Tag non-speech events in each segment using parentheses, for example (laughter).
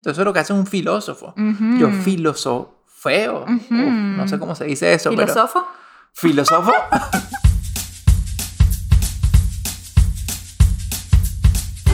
Entonces lo que hace un filósofo. Yo filosofeo. Uf, no sé cómo se dice eso, pero... ¿Filósofo?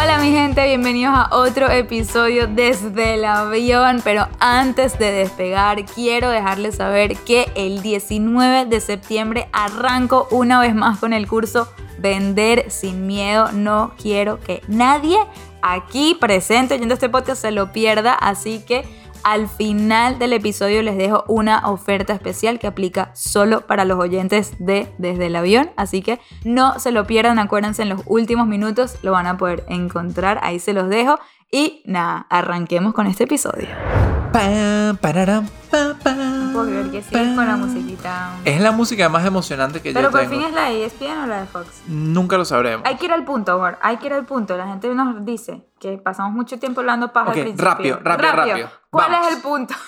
Hola mi gente, bienvenidos a otro episodio desde el avión, pero antes de despegar quiero dejarles saber que el 19 de septiembre arranco una vez más con el curso Vender sin miedo. No quiero que nadie aquí presente oyendo este podcast se lo pierda, así que al final del episodio les dejo una oferta especial que aplica solo para los oyentes de Desde el Avión. Así que no se lo pierdan, acuérdense, en los últimos minutos lo van a poder encontrar. Ahí se los dejo. Y nada, arranquemos con este episodio. Pa, pararam, puedo creer que sigas con la musiquita. Es la música más emocionante que Pero yo por tengo. fin es la de ESPN o la de Fox. Nunca lo sabremos. Hay que ir al punto, amor. Hay que ir al punto. La gente nos dice que pasamos mucho tiempo hablando paja Ok, al principio. rápido, rápido, rápido. ¿Cuál Vamos. es el punto? (laughs)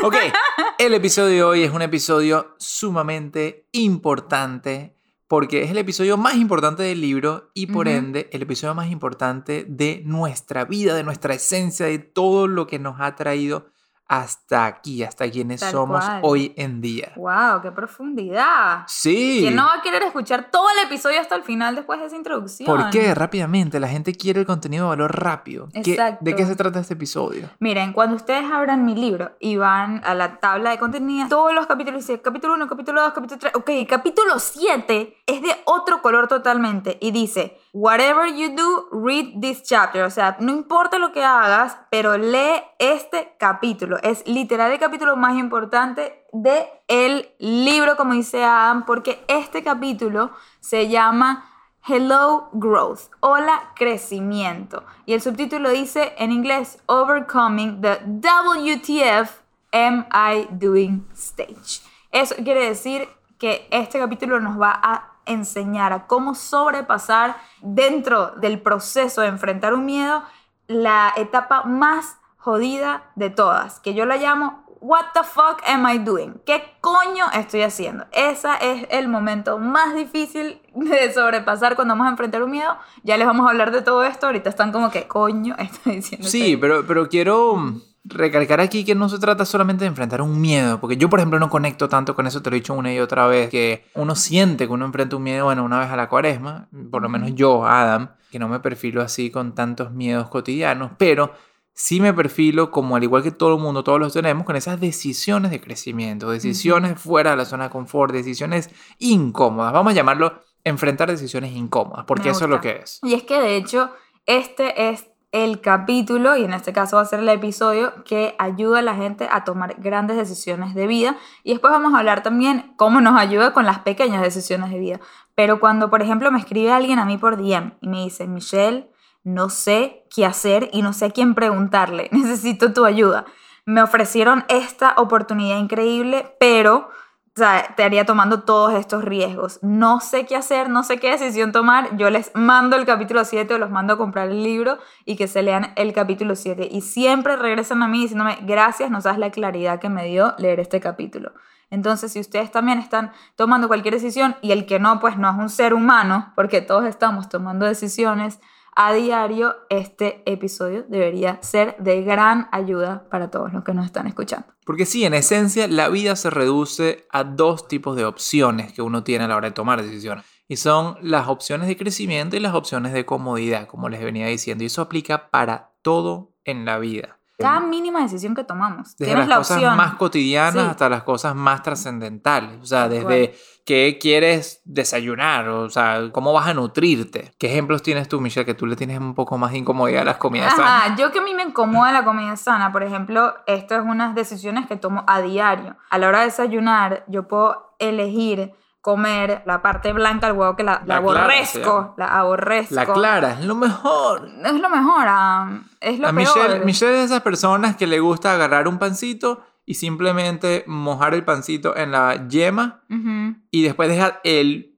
Ok, (laughs) el episodio de hoy es un episodio sumamente importante porque es el episodio más importante del libro y por ende el episodio más importante de nuestra vida, de nuestra esencia, de todo lo que nos ha traído hasta aquí, hasta quienes Tal somos cual. hoy en día. ¡Wow! ¡Qué profundidad! Sí. ¿Quién no va a querer escuchar todo el episodio hasta el final después de esa introducción? ¿Por qué? Rápidamente, la gente quiere el contenido de valor rápido. ¿Qué- Exacto. ¿De qué se trata este episodio? Miren, cuando ustedes abran mi libro y van a la tabla de contenido, todos los capítulos capítulo 1, capítulo 2, capítulo 3. Ok, capítulo 7 es de otro color totalmente y dice: Whatever you do, read this chapter. O sea, no importa lo que hagas, pero lee este capítulo. Es literal el capítulo más importante de el libro, como dice Adam, porque este capítulo se llama Hello Growth. Hola crecimiento. Y el subtítulo dice en inglés Overcoming the WTF Am I Doing Stage. Eso quiere decir que este capítulo nos va a enseñar a cómo sobrepasar dentro del proceso de enfrentar un miedo la etapa más jodida de todas, que yo la llamo What the fuck am I doing? ¿Qué coño estoy haciendo? Ese es el momento más difícil de sobrepasar cuando vamos a enfrentar un miedo. Ya les vamos a hablar de todo esto. Ahorita están como que coño (laughs) estoy diciendo. Sí, pero, pero quiero recalcar aquí que no se trata solamente de enfrentar un miedo, porque yo, por ejemplo, no conecto tanto con eso, te lo he dicho una y otra vez, que uno siente que uno enfrenta un miedo, bueno, una vez a la cuaresma, por lo menos yo, Adam, que no me perfilo así con tantos miedos cotidianos, pero sí me perfilo como al igual que todo el mundo, todos los tenemos, con esas decisiones de crecimiento, decisiones fuera de la zona de confort, decisiones incómodas, vamos a llamarlo enfrentar decisiones incómodas, porque eso es lo que es. Y es que de hecho, este es el capítulo, y en este caso va a ser el episodio, que ayuda a la gente a tomar grandes decisiones de vida. Y después vamos a hablar también cómo nos ayuda con las pequeñas decisiones de vida. Pero cuando, por ejemplo, me escribe alguien a mí por DM y me dice, Michelle, no sé qué hacer y no sé a quién preguntarle, (laughs) necesito tu ayuda. Me ofrecieron esta oportunidad increíble, pero o sea, estaría tomando todos estos riesgos. No sé qué hacer, no sé qué decisión tomar. Yo les mando el capítulo 7 o los mando a comprar el libro y que se lean el capítulo 7. Y siempre regresan a mí diciéndome, gracias, no sabes la claridad que me dio leer este capítulo. Entonces, si ustedes también están tomando cualquier decisión y el que no, pues no es un ser humano, porque todos estamos tomando decisiones a diario, este episodio debería ser de gran ayuda para todos los que nos están escuchando. Porque sí, en esencia, la vida se reduce a dos tipos de opciones que uno tiene a la hora de tomar decisiones. Y son las opciones de crecimiento y las opciones de comodidad, como les venía diciendo. Y eso aplica para todo en la vida. Cada mínima decisión que tomamos. Desde tienes las la cosas opción. más cotidianas Sí. hasta las cosas más trascendentales. O sea, desde qué quieres desayunar, o sea, cómo vas a nutrirte. ¿Qué ejemplos tienes tú, Michelle, que tú le tienes un poco más de incomodidad a las comidas sanas? Ajá, yo que a mí me incomoda la comida sana, por ejemplo, esto es unas decisiones que tomo a diario. A la hora de desayunar, yo puedo elegir comer la parte blanca del huevo que la, la La clara, aborrezco, la aborrezco. La clara es lo mejor. Es lo mejor, ah, es lo A peor. Michelle, Michelle es de esas personas que le gusta agarrar un pancito y simplemente mojar el pancito en la yema Ujú. y después deja el...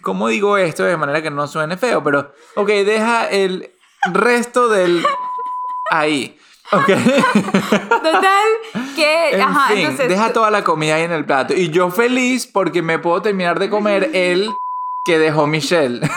¿Cómo digo esto de manera que no suene feo? Pero, ok, deja el resto del... Ahí. Ok. (laughs) Total, que, En ajá, fin, entonces... deja toda la comida ahí en el plato. Y yo feliz porque me puedo terminar de comer el que dejó Michelle. (laughs)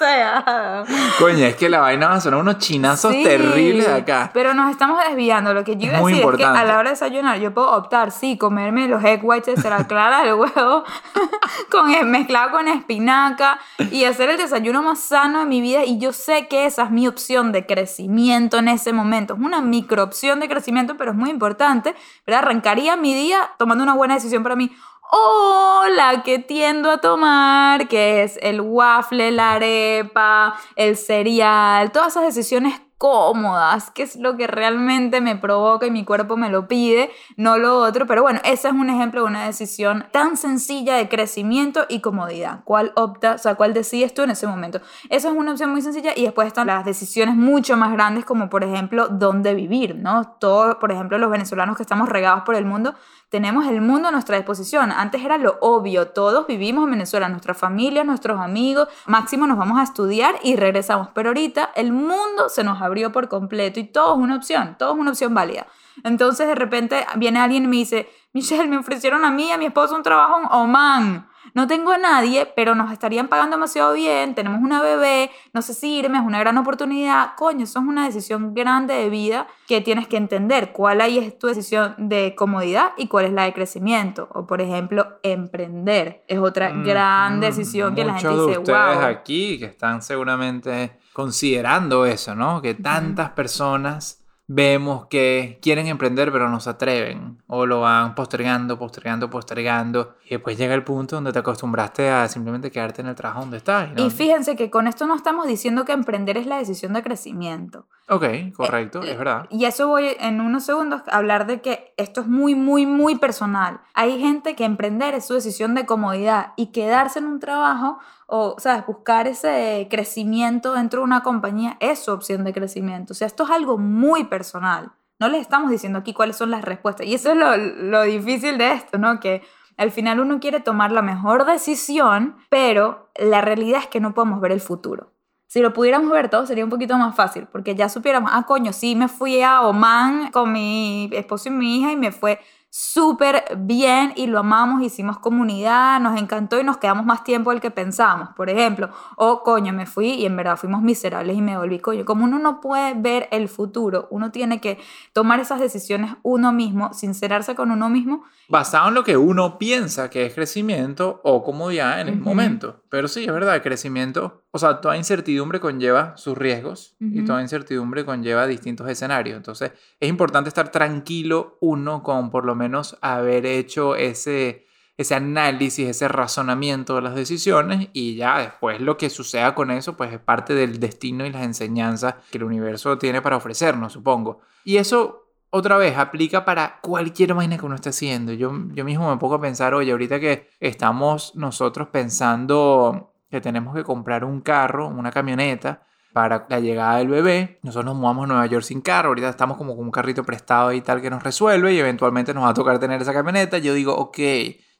O sea... Coño, es que la vaina va a sonar unos chinazos Sí, terribles de acá. Pero nos estamos desviando. Lo que yo iba a decir es que a importante. la hora de desayunar yo puedo optar, sí, comerme los egg whites de la clara del huevo (laughs) con, mezclado con espinaca y hacer el desayuno más sano de mi vida. Y yo sé que esa es mi opción de crecimiento en ese momento. Es una micro opción de crecimiento, pero es muy importante. ¿verdad? Arrancaría mi día tomando una buena decisión para mí. O la que tiendo a tomar, que es el waffle, la arepa, el cereal, todas esas decisiones cómodas, que es lo que realmente me provoca y mi cuerpo me lo pide, no lo otro. Pero bueno, ese es un ejemplo de una decisión tan sencilla de crecimiento y comodidad. ¿Cuál opta, o sea, cuál decides tú en ese momento? Esa es una opción muy sencilla y después están las decisiones mucho más grandes como por ejemplo dónde vivir, ¿no? Todos, por ejemplo, los venezolanos que estamos regados por el mundo, tenemos el mundo a nuestra disposición. Antes era lo obvio, todos vivimos en Venezuela, nuestra familia, nuestros amigos, máximo nos vamos a estudiar y regresamos. Pero ahorita el mundo se nos abrió por completo y todo es una opción, todo es una opción válida. Entonces de repente viene alguien y me dice, Michelle, me ofrecieron a mí y a mi esposo un trabajo en Oman. No tengo a nadie, pero nos estarían pagando demasiado bien, tenemos una bebé, no sé si irme, es una gran oportunidad. Coño, eso es una decisión grande de vida que tienes que entender. ¿Cuál ahí es tu decisión de comodidad y cuál es la de crecimiento? O por ejemplo, emprender. Es otra gran Mm, decisión que la gente de dice, ustedes wow. aquí que están seguramente considerando eso, ¿no? Que tantas personas vemos que quieren emprender pero no se atreven o lo van postergando, postergando, postergando y después llega el punto donde te acostumbraste a simplemente quedarte en el trabajo donde estás. ¿no? Y fíjense que con esto no estamos diciendo que emprender es la decisión de crecimiento. Ok, correcto, es verdad. Y eso voy en unos segundos a hablar de que esto es muy, muy, muy personal. Hay gente que emprender es su decisión de comodidad y quedarse en un trabajo o, ¿sabes? Buscar ese crecimiento dentro de una compañía es su opción de crecimiento. O sea, esto es algo muy personal. No les estamos diciendo aquí cuáles son las respuestas. Y eso es lo, lo difícil de esto, ¿no? Que al final uno quiere tomar la mejor decisión, pero la realidad es que no podemos ver el futuro. Si lo pudiéramos ver todo sería un poquito más fácil, porque ya supiéramos, ah, coño, sí, me fui a Oman con mi esposo y mi hija y me fue súper bien y lo amamos, hicimos comunidad, nos encantó y nos quedamos más tiempo del que pensábamos, por ejemplo. O, coño, me fui y en verdad fuimos miserables y me volví, coño. Como uno no puede ver el futuro, uno tiene que tomar esas decisiones uno mismo, sincerarse con uno mismo. Basado en lo que uno piensa que es crecimiento o comodidad en el momento. Pero sí, es verdad, el crecimiento, o sea, toda incertidumbre conlleva sus riesgos y toda incertidumbre conlleva distintos escenarios. Entonces, es importante estar tranquilo uno con por lo menos haber hecho ese, ese análisis, ese razonamiento de las decisiones y ya después lo que suceda con eso, pues es parte del destino y las enseñanzas que el universo tiene para ofrecernos, supongo. Y eso otra vez, aplica para cualquier vaina que uno esté haciendo. Yo, yo mismo me pongo a pensar, oye, ahorita que estamos nosotros pensando que tenemos que comprar un carro, una camioneta, para la llegada del bebé. Nosotros nos mudamos a Nueva York sin carro, ahorita estamos como con un carrito prestado y tal que nos resuelve y eventualmente nos va a tocar tener esa camioneta. Yo digo, ok,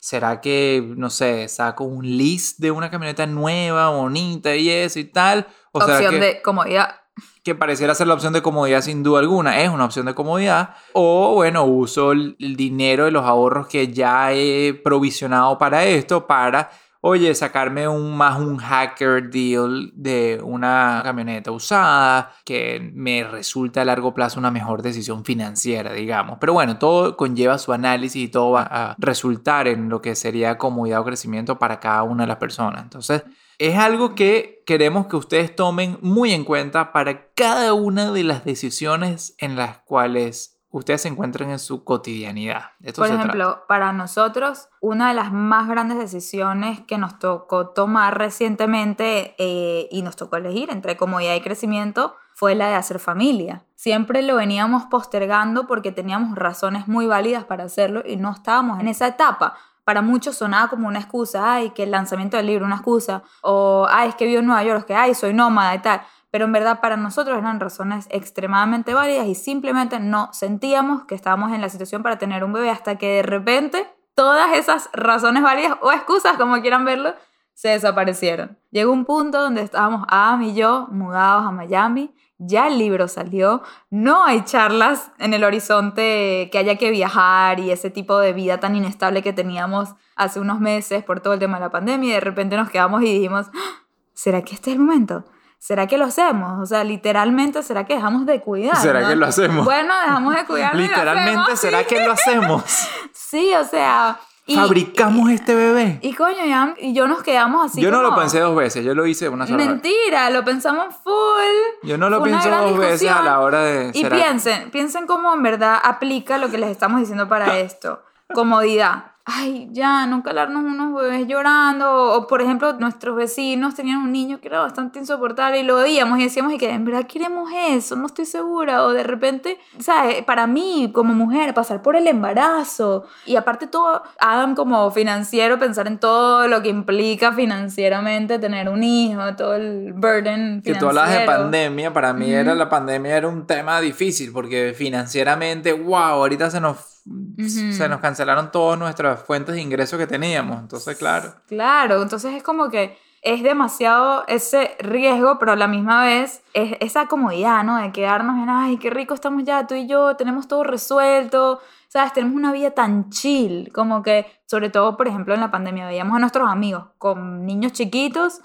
¿será que, no sé, saco un list de una camioneta nueva, bonita y eso y tal? ¿O opción que- de comodidad. Que pareciera ser la opción de comodidad sin duda alguna, es una opción de comodidad, o bueno, uso el, el dinero de los ahorros que ya he provisionado para esto para, oye, sacarme un más un hacker deal de una camioneta usada que me resulta a largo plazo una mejor decisión financiera, digamos. Pero bueno, todo conlleva su análisis y todo va a resultar en lo que sería comodidad o crecimiento para cada una de las personas. Entonces, es algo que queremos que ustedes tomen muy en cuenta para cada una de las decisiones en las cuales ustedes se encuentren en su cotidianidad. Esto Por ejemplo, trata. para nosotros, una de las más grandes decisiones que nos tocó tomar recientemente eh, y nos tocó elegir entre comodidad y crecimiento fue la de hacer familia. Siempre lo veníamos postergando porque teníamos razones muy válidas para hacerlo y no estábamos en esa etapa. Para muchos sonaba como una excusa, ay, que el lanzamiento del libro, una excusa, o ay, es que vivo en Nueva York, que ay, soy nómada y tal. Pero en verdad para nosotros eran razones extremadamente válidas y simplemente no sentíamos que estábamos en la situación para tener un bebé hasta que de repente todas esas razones válidas o excusas, como quieran verlo, se desaparecieron. Llegó un punto donde estábamos Adam y yo mudados a Miami, ya el libro salió, no hay charlas en el horizonte que haya que viajar y ese tipo de vida tan inestable que teníamos hace unos meses por todo el tema de la pandemia y de repente nos quedamos y dijimos, "¡Ah! ¿será que este es el momento? ¿Será que lo hacemos? O sea, literalmente, ¿será que dejamos de cuidar? ¿Será que lo hacemos? Bueno, dejamos de cuidar. lo (laughs) Literalmente, hacemos, ¿será sí. que lo hacemos? (laughs) Sí, o sea... y- Fabricamos este bebé. Y coño, ya- y yo nos quedamos así yo no lo pensé dos veces, yo lo hice una sola vez. Mentira, lo pensamos full. Yo no lo pienso dos veces a la hora de... Y ¿será- piensen, piensen cómo en verdad aplica lo que les estamos diciendo para (laughs) esto. Comodidad. Ay, ya, no calarnos unos bebés llorando. O, por ejemplo, nuestros vecinos tenían un niño que era bastante insoportable y lo veíamos y decíamos, y que en verdad queremos eso, no estoy segura. O de repente, ¿sabes? Para mí, como mujer, pasar por el embarazo. Y aparte todo, Adam como financiero, pensar en todo lo que implica financieramente tener un hijo, todo el burden Que financiero. tú hablabas de pandemia, para mí era la pandemia era un tema difícil porque financieramente, wow, ahorita se nos, se nos cancelaron todas nuestras fuentes de ingresos que teníamos. Entonces, claro. Claro, entonces es como que es demasiado ese riesgo, pero a la misma vez es esa comodidad, ¿no? De quedarnos en, ay, qué rico estamos ya, tú y yo, tenemos todo resuelto, ¿sabes? Tenemos una vida tan chill, como que, sobre todo, por ejemplo, en la pandemia, veíamos a nuestros amigos con niños chiquitos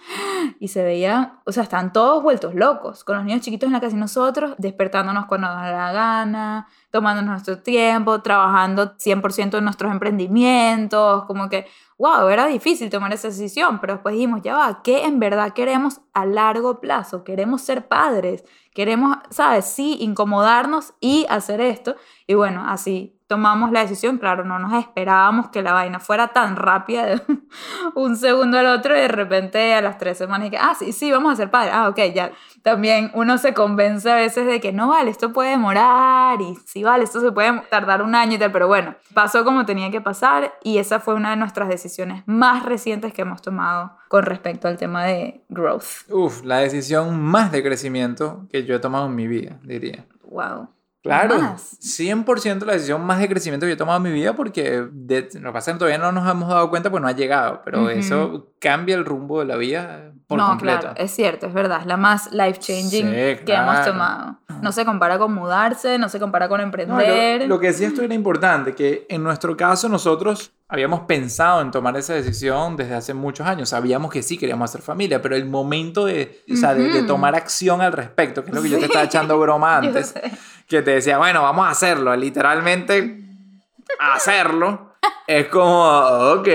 y se veían, o sea, están todos vueltos locos, con los niños chiquitos en la casa y nosotros despertándonos cuando nos da la gana, tomando nuestro tiempo, trabajando 100% en nuestros emprendimientos, como que, wow, era difícil tomar esa decisión, pero después dijimos, ya va, ¿qué en verdad queremos a largo plazo? Queremos ser padres, queremos, ¿sabes? Sí, incomodarnos y hacer esto. Y bueno, así tomamos la decisión, claro, no nos esperábamos que la vaina fuera tan rápida de (laughs) un segundo al otro y de repente a las tres semanas y que, ah, sí, sí, vamos a ser padres. Ah, ok, ya. También uno se convence a veces de que no vale, esto puede demorar y sí vale, esto se puede tardar un año y tal, pero bueno, pasó como tenía que pasar y esa fue una de nuestras decisiones más recientes que hemos tomado con respecto al tema de growth. Uf, la decisión más de crecimiento que yo he tomado en mi vida, diría. Wow. Claro, Más. 100% la decisión más de crecimiento que yo he tomado en mi vida porque de, lo que pasa es que todavía no nos hemos dado cuenta pues no ha llegado, pero eso cambia el rumbo de la vida por no, completo. claro, es cierto, es verdad, es la más life changing Sí, que hemos claro. tomado. No se compara con mudarse, no se compara con No, emprender. lo, lo que decías tú era importante, que en nuestro caso nosotros habíamos pensado en tomar esa decisión desde hace muchos años, sabíamos que sí queríamos hacer familia, pero el momento de, o sea, de, de tomar acción al respecto, que es lo que yo te Sí. estaba echando broma (laughs) antes, que te decía, bueno, vamos a hacerlo, literalmente hacerlo, es como, ok,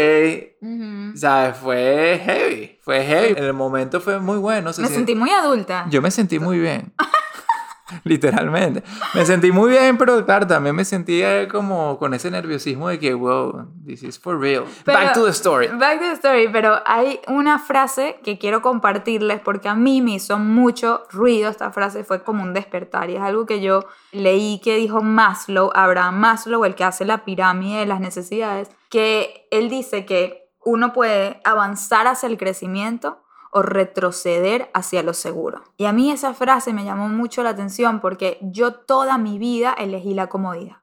Ujú. ¿sabes? Fue heavy, fue heavy. En el momento fue muy bueno. se Me sentí muy adulta. Yo me sentí muy bien. (laughs) Literalmente. Me sentí muy bien, pero claro, también me sentía como con ese nerviosismo de que, wow, this is for real. Pero- Back to the story. Back to the story, pero hay una frase que quiero compartirles porque a mí me hizo mucho ruido esta frase, fue como un despertar y es algo que yo leí que dijo Maslow, Abraham Maslow, el que hace la pirámide de las necesidades, que él dice que uno puede avanzar hacia el crecimiento o retroceder hacia lo seguro. Y a mí esa frase me llamó mucho la atención porque yo toda mi vida elegí la comodidad.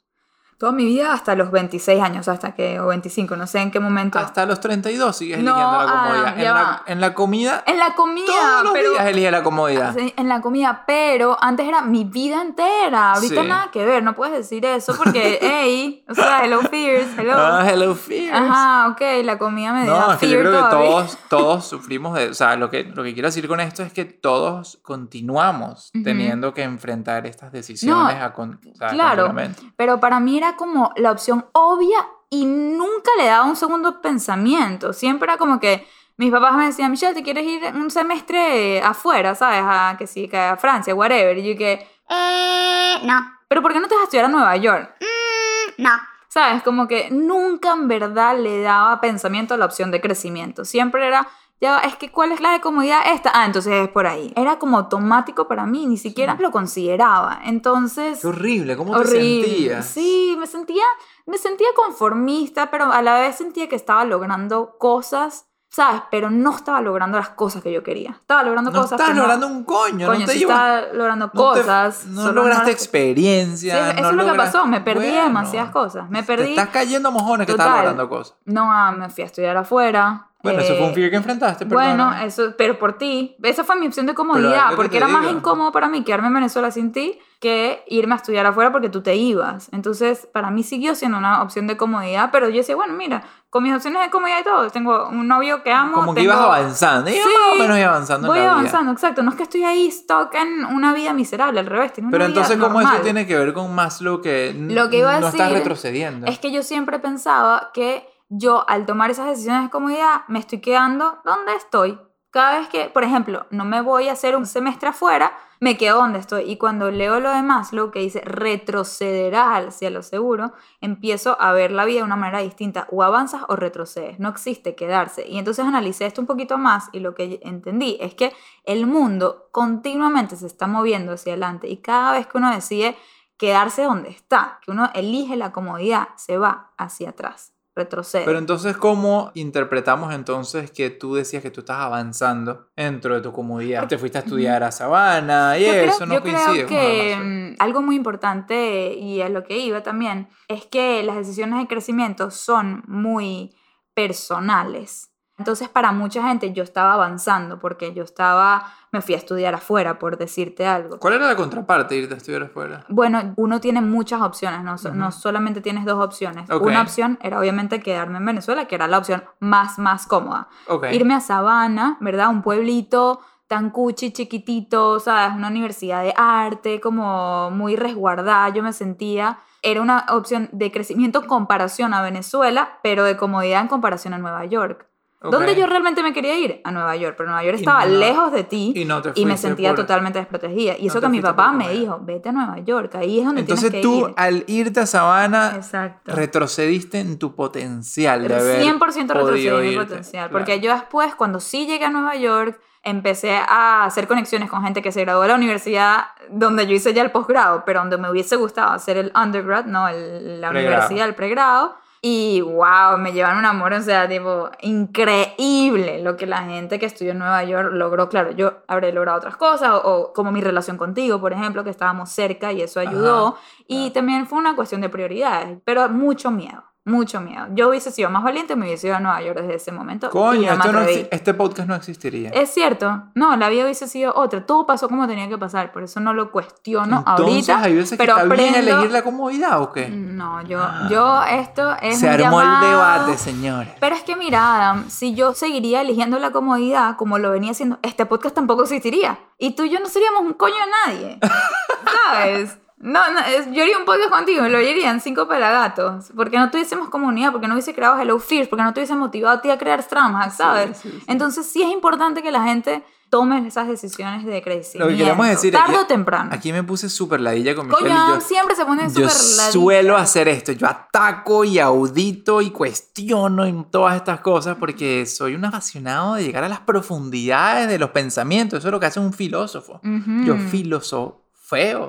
Toda mi vida hasta los 26 años, hasta que, o 25, no sé en qué momento. Hasta los 32 sigues No, eligiendo la comodidad. Adam, en, la, va. en la comida, En la comida, todos los pero... días elige la comodidad. Sí, En la comida, pero antes era mi vida entera. Ahorita Sí. nada que ver, no puedes decir eso porque, (laughs) hey, o sea, hello fears, hello. Ah, hello fears. Ajá, ok, la comida me No, es que yo creo que todavía. todos, (laughs) todos sufrimos de... O sea, lo que, lo que quiero decir con esto es que todos continuamos teniendo que enfrentar estas decisiones a con- o sea, claro. Pero para mí era como la opción obvia y nunca le daba un segundo pensamiento. Siempre era como que, mis papás me decían, Michelle, ¿te quieres ir un semestre afuera, sabes? A, que sí, que a Francia, whatever. Y yo que, Eh, no. ¿pero por qué no te vas a estudiar a Nueva York? Mm, no. ¿Sabes? Como que nunca en verdad le daba pensamiento a la opción de crecimiento. Siempre era, ya, es que ¿cuál es la de comodidad esta? Ah, entonces es por ahí. Era como automático para mí, ni siquiera lo consideraba. Entonces... Qué horrible, ¿cómo te horrible. sentías? Sí, me sentía, me sentía conformista, pero a la vez sentía que estaba logrando cosas, ¿sabes? Pero no estaba logrando las cosas que yo quería. Estaba logrando No cosas estás que logrando un coño, Coño, no te sí estaba logrando no te- cosas. no solo lograste experiencia. Sí, eso no es lo que pasó, me perdí Bueno, demasiadas cosas. Me Te perdí. estás cayendo mojones que estás logrando cosas. No, ah, me fui a estudiar afuera. Bueno, eso fue un Eh, fear que enfrentaste, Bueno, perdóname. eso, pero por ti. Esa fue mi opción de Pero comodidad, porque era más digo. incómodo para mí quedarme en Venezuela sin ti que irme a estudiar afuera porque tú te ibas. Entonces, para mí siguió siendo una opción de comodidad, pero yo decía, bueno, mira, con mis opciones de comodidad y todo, tengo un novio que amo. Como que tengo- ibas avanzando. Y Sí, más o menos iba avanzando Voy en la vida. avanzando, exacto. No es que estoy ahí stuck en una vida miserable, al revés. tengo una Pero vida entonces, ¿cómo eso normal. tiene que ver con Maslow que, Lo que iba a no estás decir retrocediendo? Es que yo siempre pensaba que yo al tomar esas decisiones de comodidad me estoy quedando donde estoy. Cada vez que, por ejemplo, no me voy a hacer un semestre afuera, me quedo donde estoy. Y cuando leo lo demás, lo que dice retrocederás hacia lo seguro, empiezo a ver la vida de una manera distinta. O avanzas o retrocedes. No existe quedarse. Y entonces analicé esto un poquito más y lo que entendí es que el mundo continuamente se está moviendo hacia adelante. Y cada vez que uno decide quedarse donde está, que uno elige la comodidad, se va hacia atrás, retrocede. Pero entonces, ¿cómo interpretamos entonces que tú decías que tú estás avanzando dentro de tu comodidad? Te fuiste a estudiar a Sabana y yo creo, eso no yo coincide creo que mm, algo muy importante y a lo que iba también es que las decisiones de crecimiento son muy personales. Entonces, para mucha gente yo estaba avanzando porque yo estaba, me fui a estudiar afuera, por decirte algo. ¿Cuál era la contraparte de irte a estudiar afuera? Bueno, uno tiene muchas opciones, no, so- no Ujú. solamente tienes dos opciones. Ok. Una opción era obviamente quedarme en Venezuela, que era la opción más, más cómoda. Ok. Irme a Sabana, ¿verdad? Un pueblito tan cuchi, chiquitito, ¿sabes? Una universidad de arte, como muy resguardada, yo me sentía. Era una opción de crecimiento en comparación a Venezuela, pero de comodidad en comparación a Nueva York. Ok. ¿Dónde yo realmente me quería ir? A Nueva York, pero Nueva York estaba no- lejos de ti y no y me sentía por- totalmente desprotegida. Y no eso que mi papá me dijo, vete a Nueva York, ahí es donde Entonces tienes que tú, ir. al irte a Sabana, Exacto. retrocediste en tu potencial de haber 100% retrocedí en mi potencial. Claro. Porque yo después, cuando sí llegué a Nueva York, empecé a hacer conexiones con gente que se graduó de la universidad donde yo hice ya el posgrado, pero donde me hubiese gustado hacer el undergrad, no el- la Pregrado. universidad, el pregrado. Y wow, me llevan un amor, o sea, tipo, increíble lo que la gente que estudió en Nueva York logró. Claro, yo habré logrado otras cosas, o, o como mi relación contigo, por ejemplo, que estábamos cerca y eso ayudó. Ajá, y claro. también fue una cuestión de prioridades, pero mucho miedo, mucho miedo. Yo hubiese sido más valiente, me hubiese ido a Nueva York desde ese momento. y Coño, no esto este podcast no existiría. Es cierto, no, la vida hubiese sido otra. Todo pasó como tenía que pasar, por eso no lo cuestiono Entonces, ahorita. hay veces que pero está bien elegir la comodidad o qué? No, yo, yo esto es Se armó el llamado- debate, señores. Pero es que mira, Adam, si yo seguiría eligiendo la comodidad como lo venía haciendo, este podcast tampoco existiría. Y tú y yo no seríamos un coño nadie. (laughs) ¿Sabes? No, no, yo haría un podcast contigo y lo oirían cinco pelagatos. Porque no tuviésemos comunidad, porque no hubiese creado Hello Fish, porque no tuviese motivado a ti a crear Stramhack, ¿sabes? sí, sí. Entonces sí es importante que la gente tome esas decisiones de crecimiento. Lo que queremos decir Tarde aquí- o temprano. Aquí me puse súper ladilla con Michelle Coño, y yo, siempre se pone súper ladilla. suelo hacer esto. Yo ataco y audito y cuestiono en todas estas cosas porque soy un apasionado de llegar a las profundidades de los pensamientos. Eso es lo que hace un filósofo. Ujú. Yo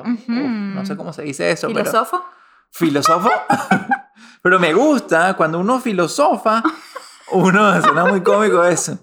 Uf, no sé cómo se dice eso, pero... ¿Filósofo? filósofo. (laughs) Pero me gusta cuando uno filosofa, uno suena muy cómico eso.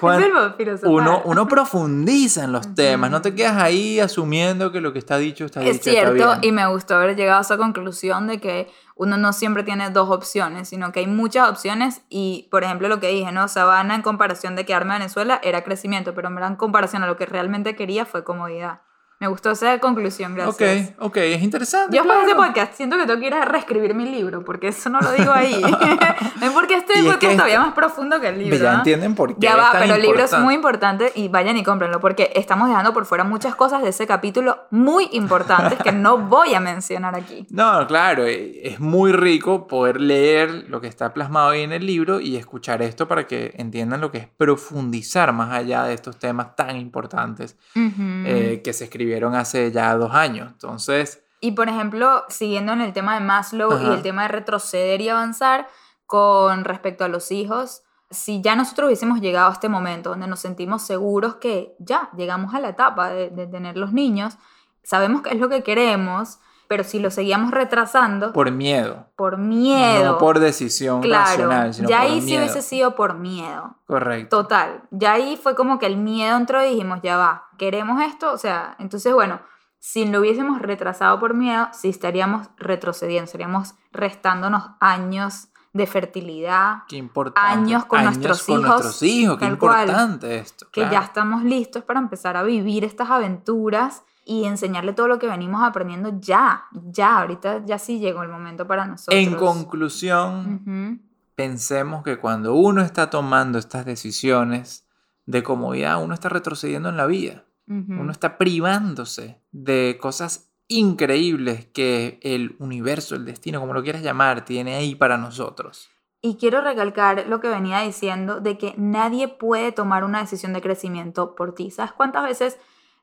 Cuan- Es verbo filosofar. uno, uno profundiza en los temas, no te quedas ahí asumiendo que lo que está dicho está Es dicho. está cierto, bien. y me gustó haber llegado a esa conclusión de que uno no siempre tiene dos opciones, sino que hay muchas opciones y, por ejemplo, lo que dije, ¿no? Sabana en comparación de quedarme en Venezuela era crecimiento, pero en comparación a lo que realmente quería fue comodidad. Me gustó esa conclusión, gracias. Ok, ok, es interesante. Yo después de este claro. podcast siento que tengo que ir a reescribir mi libro, porque eso no lo digo ahí. (laughs) (laughs) es porque este es podcast que es todavía más profundo que el libro. Ya ¿no? entienden por qué. Ya va, pero el libro es muy importante y vayan y cómprenlo porque estamos dejando por fuera muchas cosas de ese capítulo muy importantes que no (laughs) voy a mencionar aquí. No, claro, eh, es muy rico poder leer lo que está plasmado ahí en el libro y escuchar esto para que entiendan lo que es profundizar más allá de estos temas tan importantes Ujú. eh, que se escribieron hace ya dos años. Entonces, Y por ejemplo, siguiendo en el tema de Maslow y Ajá. el tema de retroceder y avanzar con respecto a los hijos, si ya nosotros hubiésemos llegado a este momento donde nos sentimos seguros que ya llegamos a la etapa de, de tener los niños, sabemos qué es lo que queremos, pero si lo seguíamos retrasando por, por miedo. miedo, No por decisión claro, racional, sino ya por ahí sí miedo. hubiese sido por miedo. Correcto. Total, ya ahí fue como que el miedo entró y dijimos, ya va, ¿queremos esto? O sea, entonces bueno, si lo hubiésemos retrasado por miedo, sí estaríamos retrocediendo, estaríamos restándonos años de fertilidad, Qué importante. años con nuestros con hijos, nuestros hijos, qué cual. importante esto. que claro. ya estamos listos para empezar a vivir estas aventuras y enseñarle todo lo que venimos aprendiendo ya, ya, ahorita ya sí llegó el momento para nosotros. En conclusión, pensemos que cuando uno está tomando estas decisiones de comodidad, uno está retrocediendo en la vida. Uno está privándose de cosas increíbles que el universo, el destino, como lo quieras llamar, tiene ahí para nosotros. Y quiero recalcar lo que venía diciendo de que nadie puede tomar una decisión de crecimiento por ti. ¿Sabes cuántas veces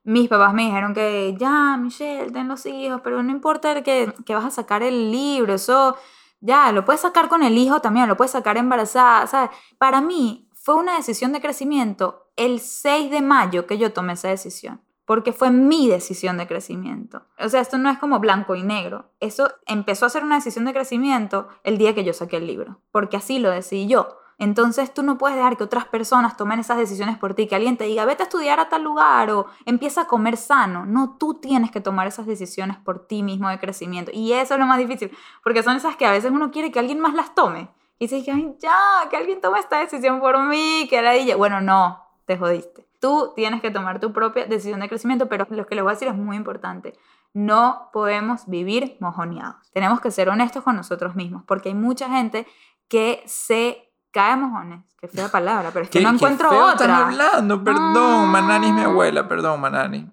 mis papás me dijeron que ya, Michelle, ten los hijos, pero no importa que, que vas a sacar el libro, eso ya, lo puedes sacar con el hijo también, lo puedes sacar embarazada, ¿sabes? Para mí fue una decisión de crecimiento el 6 de mayo que yo tomé esa decisión. Porque fue mi decisión de crecimiento. O sea, esto no es como blanco y negro. Eso empezó a ser una decisión de crecimiento el día que yo saqué el libro. Porque así lo decidí yo. Entonces tú no puedes dejar que otras personas tomen esas decisiones por ti, que alguien te diga, vete a estudiar a tal lugar o empieza a comer sano. No, tú tienes que tomar esas decisiones por ti mismo de crecimiento. Y eso es lo más difícil, porque son esas que a veces uno quiere que alguien más las tome. Y dices, ay, ya, que alguien tome esta decisión por mí, que la ella. Bueno, no, te jodiste. Tú tienes que tomar tu propia decisión de crecimiento, pero lo que les voy a decir es muy importante. No podemos vivir mojoneados. Tenemos que ser honestos con nosotros mismos, porque hay mucha gente que se cae mojones. Qué fea palabra, pero es que ¿Qué- no encuentro feo otra. están hablando, perdón. Ah. Manani es mi abuela, perdón, Manani.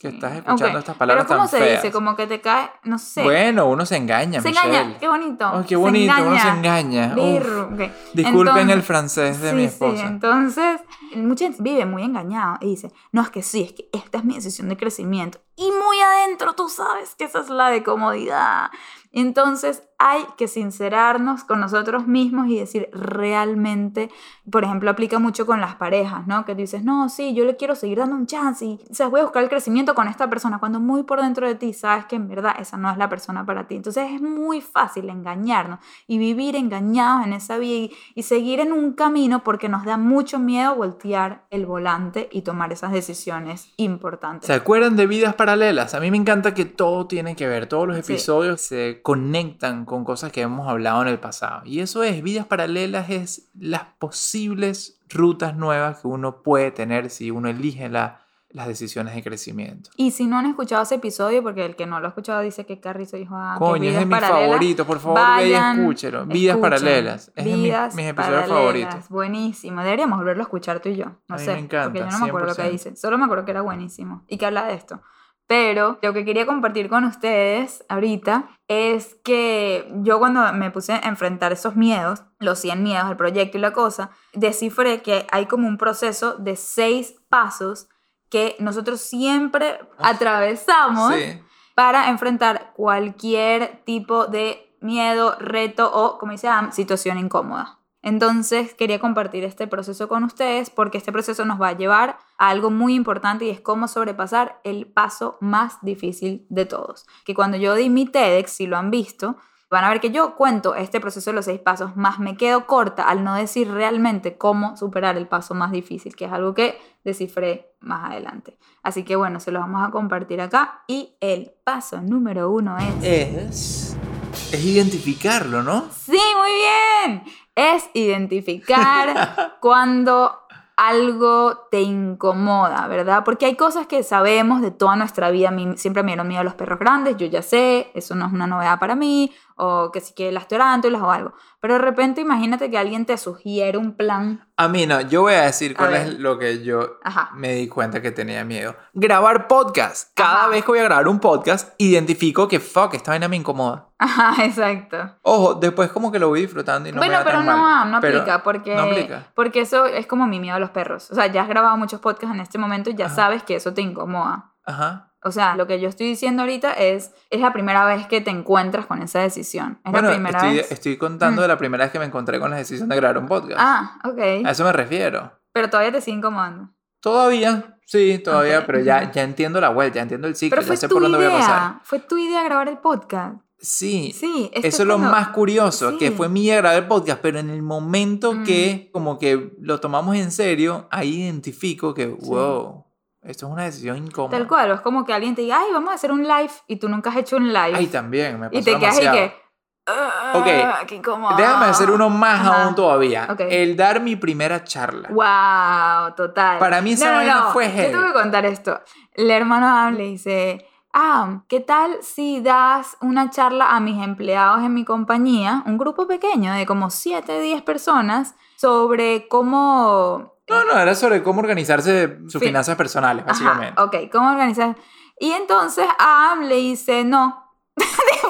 Que Sí. estás escuchando Ok, estas palabras Pero ¿cómo tan se feas. dice? Como que te cae, no sé. Bueno, uno se engaña, se Michelle. engaña, qué bonito. Ay, qué Se bonito, uno se engaña. engaña. Uf. Birru, ok. Disculpen Entonces- el francés de sí, mi Sí, esposa. entonces, mucha gente vive muy engañado y dice, no, es que sí, es que esta es mi decisión de crecimiento. Y muy adentro tú sabes que esa es la de comodidad. Entonces hay que sincerarnos con nosotros mismos y decir realmente, por ejemplo, aplica mucho con las parejas, ¿no? Que dices, no, sí, yo le quiero seguir dando un chance y o sea, voy a buscar el crecimiento con esta persona, cuando muy por dentro de ti sabes que en verdad esa no es la persona para ti. Entonces es muy fácil engañarnos y vivir engañados en esa vida y, y seguir en un camino porque nos da mucho miedo voltear el volante y tomar esas decisiones importantes. ¿Se acuerdan de vidas paralelas? A mí me encanta que todo tiene que ver, todos los Sí. episodios se conectan con cosas que hemos hablado en el pasado. Y eso es, vidas paralelas es las posibles rutas nuevas que uno puede tener si uno elige la- las decisiones de crecimiento. Y si no han escuchado ese episodio, porque el que no lo ha escuchado dice que Carrizo dijo, ah, Coño, es de vidas mis paralelas, favoritos, por favor, ve y vayan, escúchelo. Vidas escuchen. paralelas, es de mis- Vidas mis episodios paralelas, favoritos. Buenísimo, deberíamos volverlo a escuchar tú y yo. No A mí sé, me encanta, porque yo no me acuerdo lo que 100%. dice. Solo me acuerdo que era buenísimo y que habla de esto. Pero lo que quería compartir con ustedes ahorita es que yo cuando me puse a enfrentar esos miedos, los 100 miedos, el proyecto y la cosa, descifré que hay como un proceso de seis pasos que nosotros siempre atravesamos Sí. para enfrentar cualquier tipo de miedo, reto o, como dice situación incómoda. Entonces quería compartir este proceso con ustedes porque este proceso nos va a llevar a algo muy importante y es cómo sobrepasar el paso más difícil de todos. Que cuando yo di mi TEDx, si lo han visto, van a ver que yo cuento este proceso de los seis pasos, más me quedo corta al no decir realmente cómo superar el paso más difícil, que es algo que descifré más adelante. Así que bueno, se lo vamos a compartir acá y el paso número uno es... Es, es identificarlo, ¿no? Sí, muy bien. Es identificar (laughs) cuando algo te incomoda, ¿verdad? Porque hay cosas que sabemos de toda nuestra vida. A mí siempre me dieron miedo a los perros grandes, yo ya sé, eso no es una novedad para mí, o que sí que las tarántulas o algo. Pero de repente imagínate que alguien te sugiere un plan. A mí no, yo voy a decir cuál es lo que yo Ajá. me di cuenta que tenía miedo. Grabar podcast. Cada Ajá. vez que voy a grabar un podcast, identifico que fuck, esta vaina me incomoda. Ajá, (laughs) exacto. Ojo, después como que lo voy disfrutando y no bueno, me da pero tan no, mal. no Pero aplica porque, No aplica. porque eso es como mi miedo a los perros. O sea, ya has grabado muchos podcasts en este momento y ya Ajá. sabes que eso te incomoda. Ajá. O sea, lo que yo estoy diciendo ahorita es, es la primera vez que te encuentras con esa decisión. Es Bueno, la primera estoy, vez. estoy contando Mm. de la primera vez que me encontré con la decisión de grabar un podcast. Ah, ok. A eso me refiero. Pero todavía te sigue incomodando. Todavía, sí, todavía, Ok, pero ya, ya entiendo la vuelta, ya entiendo el ciclo, Pero ya sé por dónde voy a pasar. idea. Fue tu idea grabar el podcast. Sí, Sí, eso es lo más curioso, que Sí. fue mi idea grabar el podcast, pero en el momento Mm. que como que lo tomamos en serio, ahí identifico que, wow, esto es una decisión incómoda. Tal cual, es como que alguien te diga, ay, vamos a hacer un live y tú nunca has hecho un live. Ay, también, me pasó y te quedas y que, "Ah, Ok, qué incómodo. Déjame hacer uno más Ajá. aún todavía. Ok. El dar mi primera charla. Wow, total. Para mí esa no, no, vaina no. fue Yo heavy. tengo que contar esto. El hermano Adam le dice, ah, ¿qué tal si das una charla a mis empleados en mi compañía, un grupo pequeño de como 7, 10 personas, sobre cómo... No, no, era sobre cómo organizarse sus Fin- finanzas personales, Ajá, básicamente. ok, ¿cómo organizar? Y entonces Adam le dice, no. (laughs) tipo,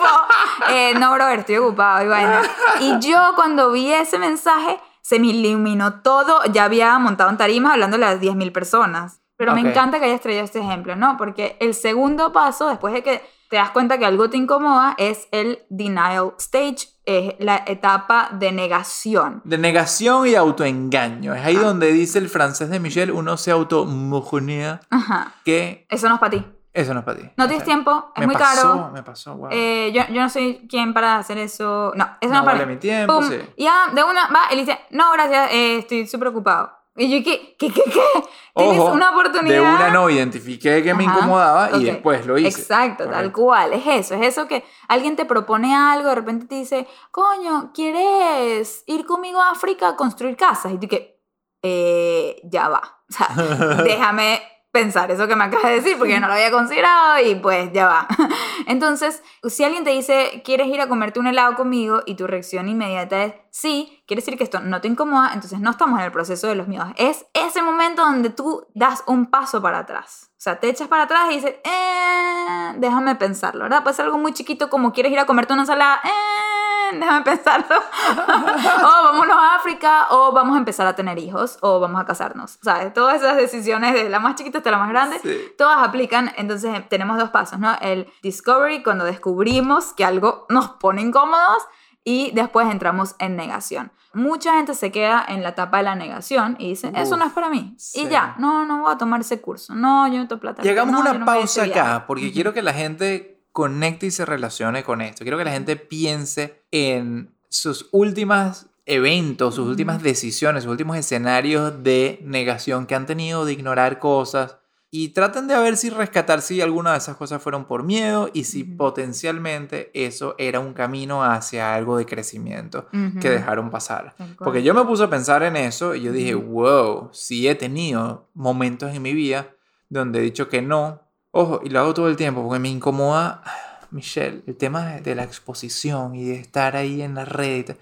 eh, no, brother, estoy ocupado y vaina. Y yo cuando vi ese mensaje, se me iluminó todo. Ya había montado en tarimas hablándole a 10.000 personas. Pero Ok. me encanta que hayas traído este ejemplo, ¿no? Porque el segundo paso, después de que te das cuenta que algo te incomoda, es el denial stage, es la etapa de negación. De negación y autoengaño. Es ahí Ah. donde dice el francés de Michel, uno se automojonea Ajá. que Eso no es para ti. eso no es para ti. No O tienes sea, tiempo, es me muy pasó, caro. Me pasó, wow. Eh, yo, yo no soy quien para hacer eso. No, eso no, no es para vale mí. mi tiempo, sí. Y ya, de una, va, él dice, no, gracias, eh, estoy súper ocupado. Y yo, ¿qué, qué, qué, qué? Tienes Ojo, una oportunidad. De una no identifiqué que me Ajá, incomodaba y después lo hice. Exacto, tal cual. Es eso, es eso que alguien te propone algo, de repente te dice, coño, ¿quieres ir conmigo a África a construir casas? Y tú que, eh, ya va. O sea, (laughs) déjame pensar eso que me acabas de decir porque yo no lo había considerado y pues ya va. (laughs) Entonces, si alguien te dice, ¿quieres ir a comerte un helado conmigo? Y tu reacción inmediata es, sí, quiere decir que esto no te incomoda, entonces no estamos en el proceso de los miedos. Es ese momento donde tú das un paso para atrás. O sea, te echas para atrás y dices, eh, déjame pensarlo, ¿verdad? Puede ser algo muy chiquito como quieres ir a comerte una ensalada, eh, (laughs) déjame pensarlo. (laughs) o vámonos a África, o vamos a empezar a tener hijos, o vamos a casarnos. ¿Sabes? Todas esas decisiones, de la más chiquita hasta la más grande, Sí. todas aplican. Entonces tenemos dos pasos, ¿no? El discovery, cuando descubrimos que algo nos pone incómodos, y después entramos en negación. Mucha gente se queda en la etapa de la negación y dice, eso Uf, no es para mí. sí. Y ya, no, no voy a tomar ese curso. No, yo no tengo plata. Y hagamos no, una no a pausa ese viaje". acá, porque quiero que la gente conecte y se relacione con esto. Quiero que la gente piense en sus últimas eventos, sus últimas decisiones, sus últimos escenarios de negación que han tenido, de ignorar cosas. Y traten de ver si rescatar si alguna de esas cosas fueron por miedo y si potencialmente eso era un camino hacia algo de crecimiento que dejaron pasar. Porque yo me puse a pensar en eso y yo dije, wow, sí he tenido momentos en mi vida donde he dicho que no. Ojo, y lo hago todo el tiempo porque me incomoda, Michelle, el tema de, la exposición y de estar ahí en la red.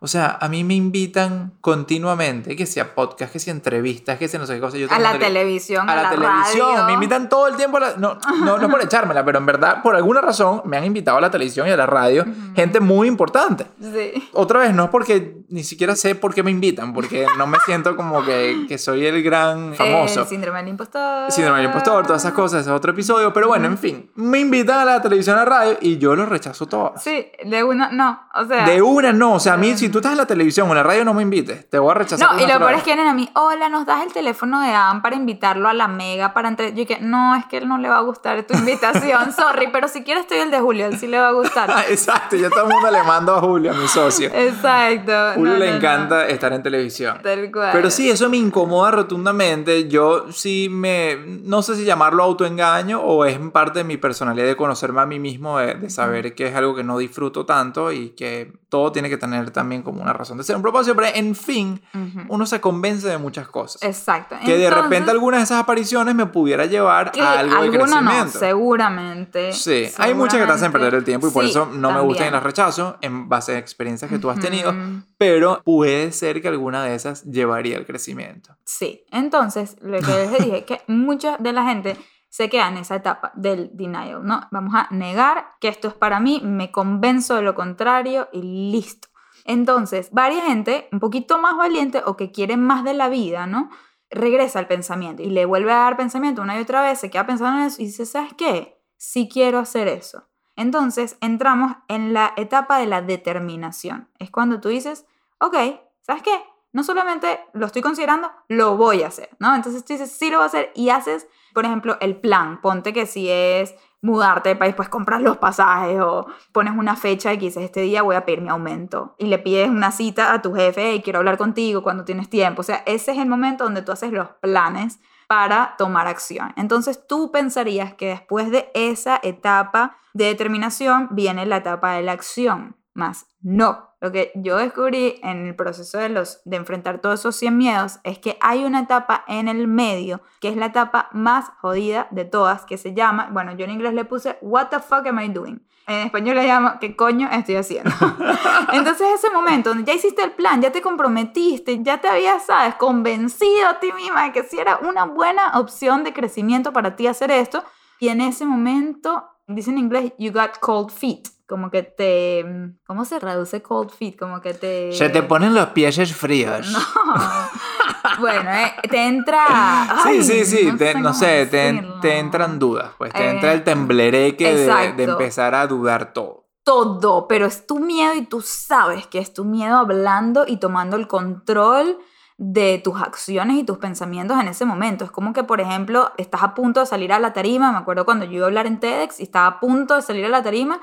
O sea, a mí me invitan continuamente, que sea podcast, que sea entrevistas, que sea no sé qué cosa. Yo A la tele- televisión, a la, televisión, radio. me invitan todo el tiempo. a la- no, no, no por echármela, pero en verdad, por alguna razón, me han invitado a la televisión y a la radio gente muy importante. Sí. Otra vez, no es porque ni siquiera sé por qué me invitan, porque no me siento como que, que soy el gran famoso. El síndrome del impostor. Síndrome del impostor, todas esas cosas, ese es otro episodio. Pero bueno, en fin, me invitan a la televisión, a la radio y yo lo rechazo todas. Sí, de una, no, o sea. De una no, o sea, a mí si tú estás en la televisión o en la radio no me invites, te voy a rechazar. No, y lo peor es que vienen a mí, hola, nos das el teléfono de Adam para invitarlo a la mega para entre... Yo que, no, es que él no le va a gustar tu invitación, (laughs) sorry, pero si quieres estoy el de Julio, él sí le va a gustar. (laughs) Exacto, yo todo el mundo le mando a Julio, a mi socio. Exacto. Julio no, le no, no. encanta estar en televisión. Tal cual. Pero sí, eso me incomoda rotundamente. Yo sí me. No sé si llamarlo autoengaño o es parte de mi personalidad de conocerme a mí mismo, de, de saber que es algo que no disfruto tanto y que todo tiene que tener también como una razón de ser, un propósito. Pero en fin, Ujú. uno se convence de muchas cosas. Exacto. que de Entonces, repente algunas de esas apariciones me pudiera llevar que a algo de no, crecimiento. seguramente. Sí, hay muchas que te hacen perder el tiempo y por Sí, eso no me gustan y también. las rechazo en base a experiencias que tú has tenido, Ujú. pero puede ser que alguna de esas llevaría al crecimiento. Sí, entonces lo que les dije que mucha de la gente se queda en esa etapa del denial, ¿no? Vamos a negar que esto es para mí, me convenzo de lo contrario y listo. Entonces, varias gente un poquito más valiente o que quiere más de la vida, ¿no? Regresa al pensamiento y le vuelve a dar pensamiento una y otra vez, se queda pensando en eso y dice, ¿sabes qué? Sí quiero hacer eso. Entonces entramos en la etapa de la determinación. Es cuando tú dices, ok, ¿sabes qué? No solamente lo estoy considerando, lo voy a hacer, ¿no? Entonces tú dices, sí lo voy a hacer y haces, por ejemplo, el plan. Ponte que si es mudarte de país, pues compras los pasajes o pones una fecha y dices, este día voy a pedir mi aumento. Y le pides una cita a tu jefe y quiero hablar contigo cuando tienes tiempo. O sea, ese es el momento donde tú haces los planes para tomar acción. Entonces tú pensarías que después de esa etapa de determinación viene la etapa de la acción, más no. Lo que yo descubrí en el proceso de, los, de enfrentar todos esos 100 miedos es que hay una etapa en el medio, que es la etapa más jodida de todas, que se llama, bueno, yo en inglés le puse, What the fuck am I doing? En español le llamo, ¿qué coño estoy haciendo? (laughs) Entonces ese momento donde ya hiciste el plan, ya te comprometiste, ya te habías, sabes, convencido a ti misma de que sí era una buena opción de crecimiento para ti hacer esto, y en ese momento, dice en inglés, you got cold feet, como que te, ¿cómo se traduce cold feet? Como que te... Se te ponen los pies fríos. No. (laughs) bueno, eh, te entra... Sí, ay, sí, sí, no sé, te, te entran dudas, pues te Eh, entra el temblereque de, de empezar a dudar todo. todo, pero es tu miedo y tú sabes que es tu miedo hablando y tomando el control de tus acciones y tus pensamientos en ese momento. Es como que, por ejemplo, estás a punto de salir a la tarima, me acuerdo cuando yo iba a hablar en TEDx y estaba a punto de salir a la tarima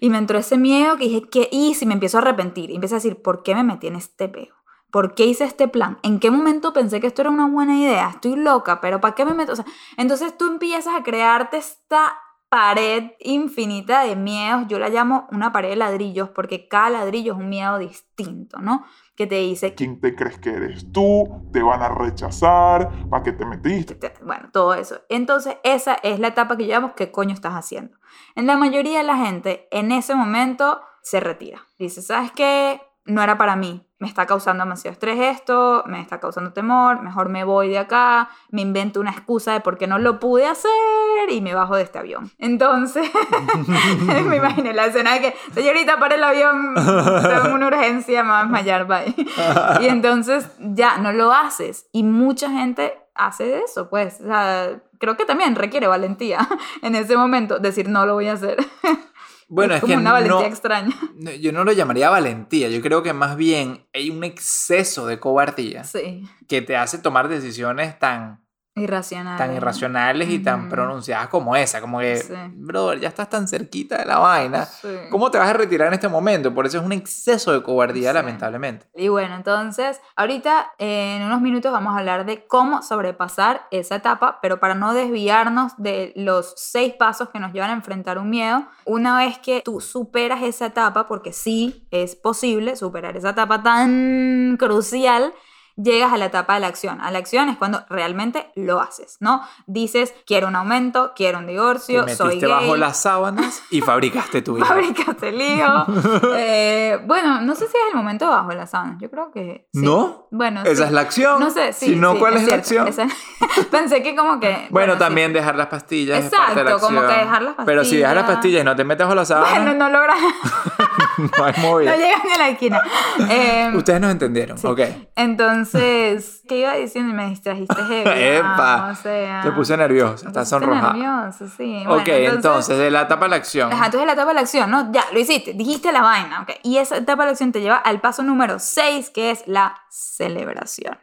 y me entró ese miedo que dije, ¿qué hice? Y me empiezo a arrepentir y empiezo a decir, ¿por qué me metí en este peo? ¿Por qué hice este plan? ¿En qué momento pensé que esto era una buena idea? Estoy loca, pero ¿para qué me meto? O sea, entonces tú empiezas a crearte esta pared infinita de miedos. Yo la llamo una pared de ladrillos porque cada ladrillo es un miedo distinto, ¿no? Que te dice, ¿Quién te crees que eres tú? ¿Te van a rechazar? ¿Para qué te metiste? te- bueno, todo eso. Entonces, esa es la etapa que llamamos ¿qué coño estás haciendo? En la mayoría de la gente, en ese momento, se retira. Dice, ¿sabes qué? No era para mí. Me está causando demasiado estrés esto, me está causando temor, mejor me voy de acá, me invento una excusa de por qué no lo pude hacer y me bajo de este avión. Entonces, (laughs) me imaginé la escena de que, señorita, para el avión, tengo una urgencia, me va a desmayar, bye. y entonces ya no lo haces. Y mucha gente hace eso, pues. Creo que también requiere valentía en ese momento decir no lo voy a hacer. (laughs) Bueno, es, como que una valentía no, extraña. no, yo no lo llamaría valentía, yo creo que más bien hay un exceso de cobardía Sí, que te hace tomar decisiones tan, irracional. tan irracionales y tan pronunciadas como esa, como que, Sí. brother, ya estás tan cerquita de la vaina, Sí. ¿cómo te vas a retirar en este momento? Por eso es un exceso de cobardía, Sí. lamentablemente. Y bueno, entonces, ahorita eh, en unos minutos vamos a hablar de cómo sobrepasar esa etapa, pero para no desviarnos de los seis pasos que nos llevan a enfrentar un miedo, una vez que tú superas esa etapa, porque sí es posible superar esa etapa tan crucial, llegas a la etapa de la acción. A la acción es cuando realmente lo haces, ¿no? Dices, quiero un aumento, quiero un Te divorcio, metiste soy gay. bajo las sábanas y fabricaste tu (laughs) vida. Fabricaste el hijo. (laughs) Eh, bueno, no sé si es el momento de bajo las sábanas. Yo creo que sí. ¿No? Bueno, Esa sí. es la acción. No sé, sí. Si no, sí, ¿cuál es, la cierto, acción? esa- (laughs) Pensé que como que. Bueno, también dejar las pastillas. es parte de la Exacto, como que dejar las Pero si dejas las pastillas. pastillas y no te metes bajo las sábanas, Bueno, no logras. no hay movida. no llegas ni a la esquina. Eh, Ustedes nos entendieron, ok. Entonces, ¿qué iba diciendo? Y me distrajiste (laughs) heavy. Epa, o sea, Te puse nerviosa, estás pusiste sonrojada. nervioso, sí. ok, Bueno, entonces, de la etapa a la acción. Ajá, entonces la etapa de la acción, ¿no? Ya, lo hiciste, dijiste la vaina, ¿ok? Y esa etapa de la acción te lleva al paso número 6, que es la celebración.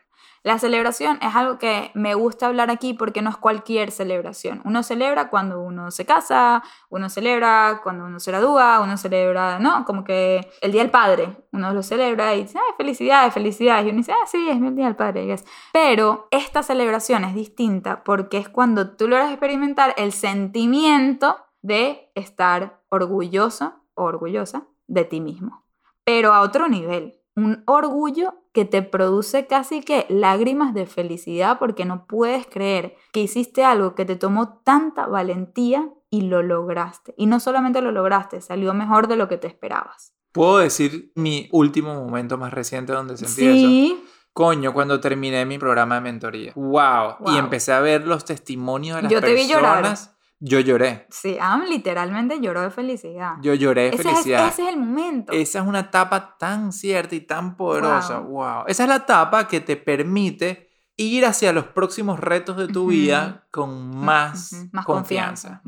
La celebración es algo que me gusta hablar aquí porque no es cualquier celebración. Uno celebra cuando uno se casa, uno celebra cuando uno se gradúa, uno celebra, ¿no? Como que el Día del Padre, uno lo celebra y dice, ay, felicidades, felicidades. Y uno dice, ah, sí, es mi Día del Padre. Pero esta celebración es distinta porque es cuando tú logras experimentar el sentimiento de estar orgulloso o orgullosa de ti mismo. Pero a otro nivel. Un orgullo que te produce casi que lágrimas de felicidad porque no puedes creer que hiciste algo que te tomó tanta valentía y lo lograste. Y no solamente lo lograste, salió mejor de lo que te esperabas. ¿Puedo decir mi último momento más reciente donde sentí eso? Sí, Coño, cuando terminé mi programa de mentoría. Wow. Y empecé a ver los testimonios de las Yo te vi llorar. Yo lloré. sí, Am literalmente lloró de felicidad. Yo lloré de ese, es, felicidad. ese es el momento. Esa es una etapa tan cierta y tan poderosa. Wow. Esa es la etapa que te permite ir hacia los próximos retos de tu vida con más, confianza.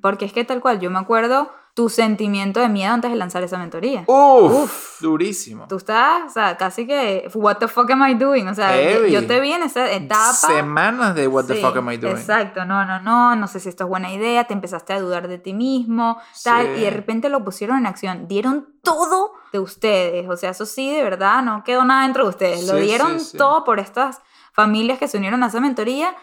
Porque es que tal cual, yo me acuerdo tu sentimiento de miedo antes de lanzar esa mentoría. Uf, durísimo. Tú estás, o sea, casi que, what the fuck am I doing? O sea, yo, Heavy. yo te vi en esa etapa. Semanas de what the Sí, fuck am I doing. Exacto, no, no, no, no sé si esto es buena idea, te empezaste a dudar de ti mismo, tal, Sí. y de repente lo pusieron en acción, dieron todo de ustedes, o sea, eso sí, de verdad, no quedó nada dentro de ustedes, lo Sí, dieron sí, sí. todo por estas familias que se unieron a esa mentoría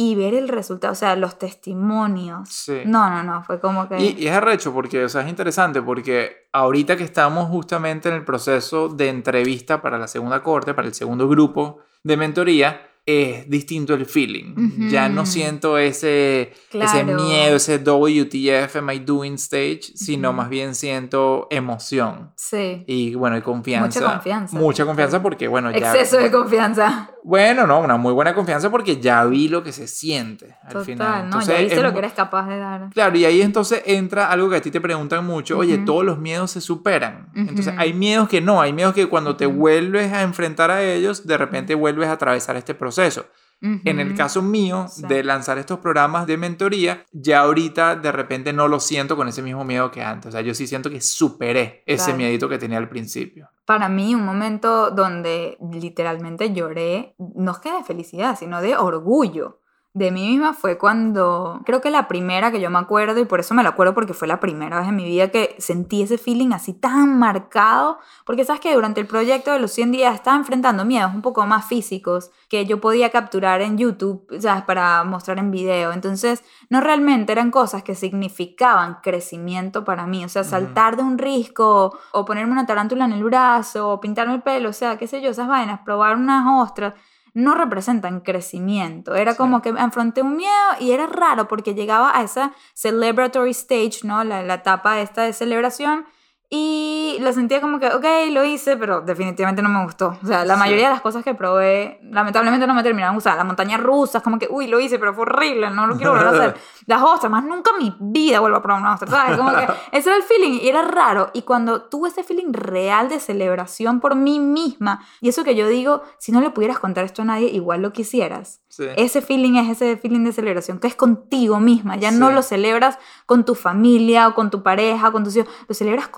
y ver el resultado, o sea, los testimonios. Sí. No, no, no, fue como que... Y, y es arrecho porque, o sea, es interesante porque ahorita que estamos justamente en el proceso de entrevista para la segunda corte, para el segundo grupo de mentoría, es distinto el feeling. Ya no siento ese, ese Claro. miedo, ese WTF am I doing stage, sino Ujú. más bien siento emoción. Sí. Y bueno, y confianza. Mucha confianza. Mucha confianza porque, bueno, ya. Exceso de confianza. Bueno, no, una muy buena confianza porque ya vi lo que se siente al Total, final. ¿no? Entonces, ya viste es lo que eres capaz de dar. Claro, y ahí entonces entra algo que a ti te preguntan mucho, oye, Ujú. todos los miedos se superan. Entonces Ujú. hay miedos que no, hay miedos que cuando te vuelves a enfrentar a ellos, de repente vuelves a atravesar este proceso. En el caso mío Sí. de lanzar estos programas de mentoría, ya ahorita de repente no lo siento con ese mismo miedo que antes. O sea, yo sí siento que superé ese Claro. miedito que tenía al principio. Para mí, un momento donde literalmente lloré, no es que de felicidad, sino de orgullo de mí misma fue cuando, creo que la primera que yo me acuerdo, y por eso me la acuerdo porque fue la primera vez en mi vida que sentí ese feeling así tan marcado, porque sabes que durante el proyecto de los 100 días estaba enfrentando miedos un poco más físicos que yo podía capturar en YouTube, ¿sabes? Para mostrar en video. Entonces, no realmente eran cosas que significaban crecimiento para mí, o sea, saltar de un risco o ponerme una tarántula en el brazo o pintarme el pelo, o sea, qué sé yo, esas vainas, probar unas ostras, no representan crecimiento. Era Sí. como que enfrenté un miedo y era raro porque llegaba a esa celebratory stage, ¿no? La, la etapa esta de celebración. Y lo sentía como que, ok, lo hice, pero definitivamente no me gustó. O sea, la Sí. mayoría de las cosas que probé, lamentablemente no me terminaron gustando. Las montañas rusas, como que, uy, lo hice, pero fue horrible, no lo quiero volver a hacer. (laughs) Las ostras, más nunca en mi vida vuelvo a probar una ostra, ¿sabes? Como que (laughs) ese era el feeling y era raro. Y cuando tuve ese feeling real de celebración por mí misma, y eso que yo digo, si no le pudieras contar esto a nadie, igual lo quisieras. Sí. Ese feeling es ese feeling de celebración, que es contigo misma. Ya no Sí. lo celebras con tu familia o con tu pareja o con tus hijos, lo celebras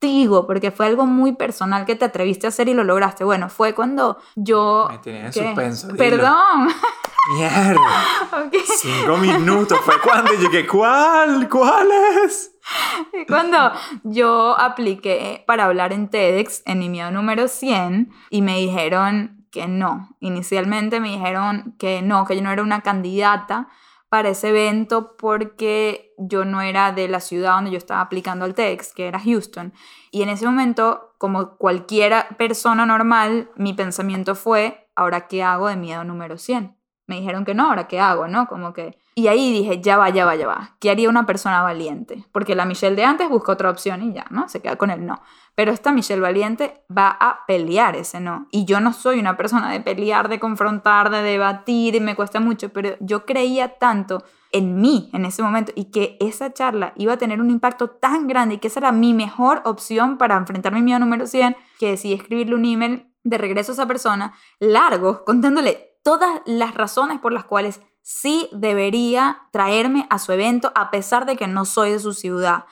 contigo, porque fue algo muy personal que te atreviste a hacer y lo lograste. Bueno, fue cuando yo... Me tenía en suspenso. dilo. Perdón. Mierda. (laughs) Cinco minutos. ¿Fue cuando? Que, ¿cuál? ¿Cuál es? Cuando yo apliqué para hablar en TEDx en mi miedo número 100 y me dijeron que no. Inicialmente me dijeron que no, que yo no era una candidata para ese evento porque yo no era de la ciudad donde yo estaba aplicando al TEDx, que era Houston. Y en ese momento, como cualquier persona normal, mi pensamiento fue, ¿ahora qué hago de miedo número 100? Me dijeron que no, ¿ahora qué hago? ¿No? Como que... Y ahí dije, ya va, ya va, ya va. ¿Qué haría una persona valiente? Porque la Michelle de antes busca otra opción y ya, ¿no? Se queda con el no. Pero esta Michelle valiente va a pelear ese no. Y yo no soy una persona de pelear, de confrontar, de debatir, y me cuesta mucho, pero yo creía tanto en mí en ese momento y que esa charla iba a tener un impacto tan grande y que esa era mi mejor opción para enfrentar mi miedo número 100, que decidí escribirle un email de regreso a esa persona, largo, contándole todas las razones por las cuales sí debería traerme a su evento a pesar de que no soy de su ciudad.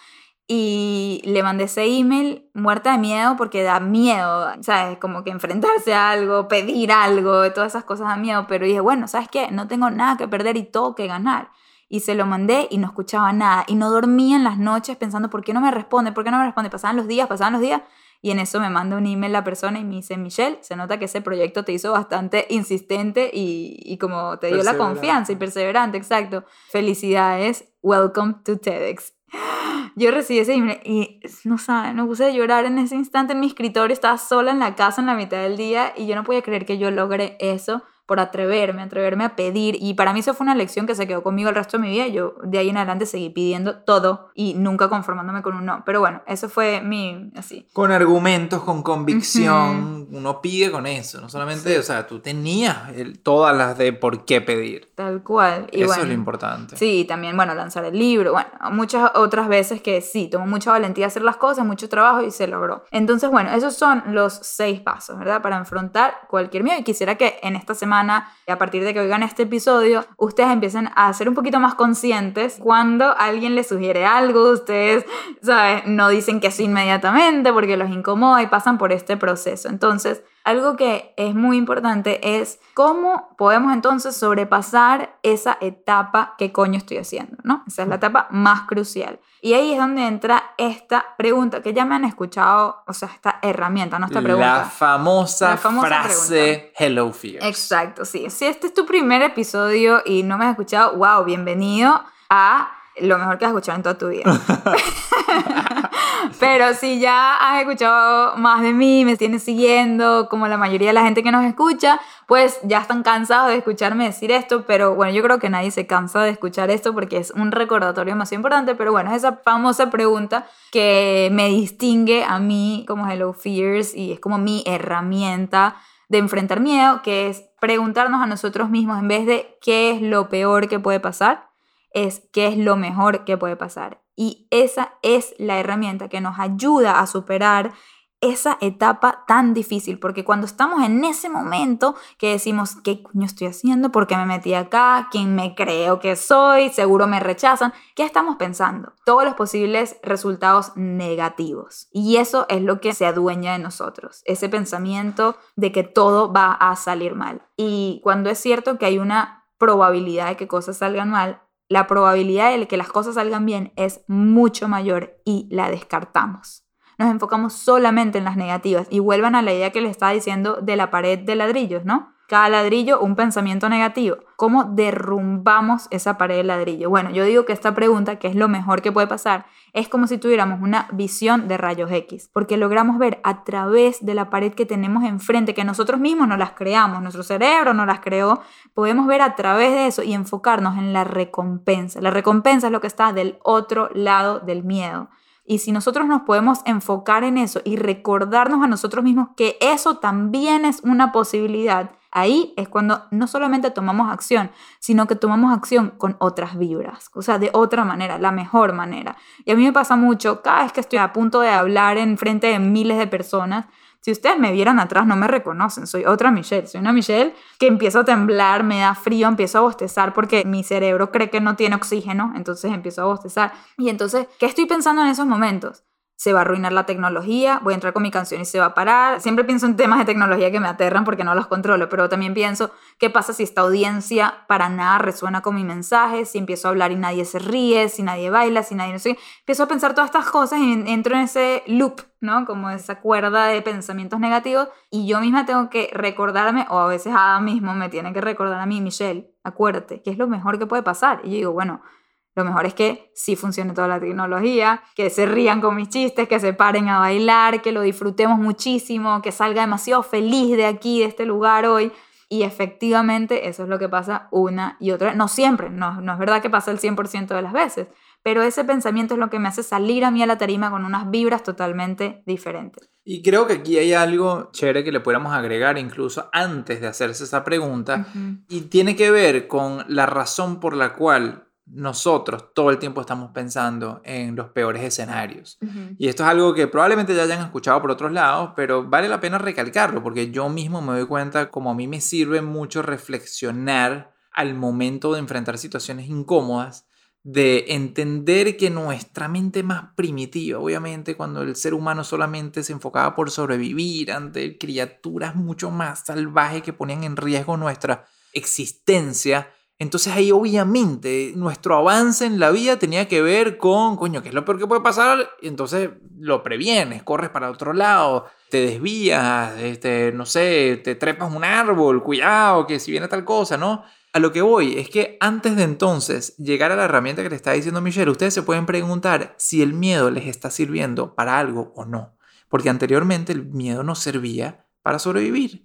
Y le mandé ese email muerta de miedo porque da miedo, ¿sabes? Como que enfrentarse a algo, pedir algo, todas esas cosas da miedo, pero dije, bueno, ¿sabes qué? No tengo nada que perder y todo que ganar. Y se lo mandé y no escuchaba nada y no dormía en las noches pensando, ¿por qué no me responde? ¿Por qué no me responde? Pasaban los días, pasaban los días y en eso me manda un email la persona y me dice, Michelle, se nota que ese proyecto te hizo bastante insistente y, y como te dio la confianza y perseverante, exacto. Felicidades, welcome to TEDx. (gasps) Yo recibí ese email y no saben, me puse a llorar en ese instante en mi escritorio, estaba sola en la casa en la mitad del día y yo no podía creer que yo logré eso por atreverme, atreverme a pedir y para mí eso fue una lección que se quedó conmigo el resto de mi vida, yo de ahí en adelante seguí pidiendo todo y nunca conformándome con un no, pero bueno, eso fue mi, así. Con argumentos, con convicción, uno pide con eso, no solamente, o sea, tú tenías el- todas las de por qué pedir. Tal cual. Y eso bueno, es lo importante. Sí, también, bueno, lanzar el libro, bueno, muchas otras veces que sí, tomó mucha valentía hacer las cosas, mucho trabajo y se logró. Entonces, bueno, esos son los seis pasos, ¿verdad? Para enfrentar cualquier miedo. Y quisiera que en esta semana, y a partir de que oigan este episodio, ustedes empiecen a ser un poquito más conscientes cuando alguien les sugiere algo, ustedes, ¿sabes? No dicen que sí inmediatamente porque los incomoda y pasan por este proceso. Entonces, algo que es muy importante es cómo podemos entonces sobrepasar esa etapa que coño estoy haciendo, ¿no? Esa es la etapa más crucial. Y ahí es donde entra esta pregunta que ya me han escuchado, o sea, esta herramienta, no esta pregunta. La famosa, La famosa frase Hello Fears. Exacto, sí. Si este es tu primer episodio y no me has escuchado, wow, bienvenido a lo mejor que has escuchado en toda tu vida. (laughs) (laughs) Pero si ya has escuchado más de mí, me tienes siguiendo, como la mayoría de la gente que nos escucha, pues ya están cansados de escucharme decir esto, pero bueno, yo creo que nadie se cansa de escuchar esto porque es un recordatorio más importante, pero bueno, es esa famosa pregunta que me distingue a mí como Hello Fears y es como mi herramienta de enfrentar miedo, que es preguntarnos a nosotros mismos en vez de qué es lo peor que puede pasar, es qué es lo mejor que puede pasar. Y esa es la herramienta que nos ayuda a superar esa etapa tan difícil, porque cuando estamos en ese momento que decimos, ¿qué coño estoy haciendo? ¿Por qué me metí acá? ¿Quién me creo que soy? Seguro me rechazan. ¿Qué estamos pensando? Todos los posibles resultados negativos. Y eso es lo que se adueña de nosotros, ese pensamiento de que todo va a salir mal. Y cuando es cierto que hay una probabilidad de que cosas salgan mal, la probabilidad de que las cosas salgan bien es mucho mayor y la descartamos. Nos enfocamos solamente en las negativas y vuelvan a la idea que les estaba diciendo de la pared de ladrillos, ¿no? Cada ladrillo un pensamiento negativo. ¿Cómo derrumbamos esa pared de ladrillo? Bueno, yo digo que esta pregunta, que es lo mejor que puede pasar, es como si tuviéramos una visión de rayos X, porque logramos ver a través de la pared que tenemos enfrente, que nosotros mismos no las creamos, nuestro cerebro no las creó, podemos ver a través de eso y enfocarnos en la recompensa. La recompensa es lo que está del otro lado del miedo. Y si nosotros nos podemos enfocar en eso y recordarnos a nosotros mismos que eso también es una posibilidad, ahí es cuando no solamente tomamos acción, sino que tomamos acción con otras vibras, o sea, de otra manera, la mejor manera. Y a mí me pasa mucho, cada vez que estoy a punto de hablar en frente de miles de personas, si ustedes me vieran atrás no me reconocen, soy otra Michelle, soy una Michelle que empiezo a temblar, me da frío, empiezo a bostezar porque mi cerebro cree que no tiene oxígeno, entonces empiezo a bostezar. Y entonces, ¿qué estoy pensando en esos momentos? Se va a arruinar la tecnología, voy a entrar con mi canción y se va a parar. Siempre pienso en temas de tecnología que me aterran porque no los controlo, pero también pienso, ¿qué pasa si esta audiencia para nada resuena con mi mensaje? Si empiezo a hablar y nadie se ríe, si nadie baila, si nadie no sé. Empiezo a pensar todas estas cosas y entro en ese loop ¿no? Como esa cuerda de pensamientos negativos y yo misma tengo que recordarme, o a veces Ada mismo me tiene que recordar a mí, Michelle, acuérdate, ¿qué es lo mejor que puede pasar? Y yo digo, bueno, lo mejor es que sí funcione toda la tecnología, que se rían con mis chistes, que se paren a bailar, que lo disfrutemos muchísimo, que salga demasiado feliz de aquí, de este lugar hoy. Y efectivamente eso es lo que pasa una y otra vez. No siempre, no, no es verdad que pasa el 100% de las veces, pero ese pensamiento es lo que me hace salir a mí a la tarima con unas vibras totalmente diferentes. Y creo que aquí hay algo chévere que le pudiéramos agregar incluso antes de hacerse esa pregunta y tiene que ver con la razón por la cual nosotros todo el tiempo estamos pensando en los peores escenarios. Y esto es algo que probablemente ya hayan escuchado por otros lados, pero vale la pena recalcarlo porque yo mismo me doy cuenta como a mí me sirve mucho reflexionar al momento de enfrentar situaciones incómodas de entender que nuestra mente más primitiva, obviamente cuando el ser humano solamente se enfocaba por sobrevivir ante criaturas mucho más salvajes que ponían en riesgo nuestra existencia, entonces ahí obviamente nuestro avance en la vida tenía que ver con, coño, ¿qué es lo peor que puede pasar? Entonces lo previenes, corres para otro lado, te desvías, este, no sé, te trepas un árbol, cuidado, que si viene tal cosa, ¿no? A lo que voy es que antes de entonces llegar a la herramienta que le está diciendo Michelle, ustedes se pueden preguntar si el miedo les está sirviendo para algo o no. Porque anteriormente el miedo nos servía para sobrevivir.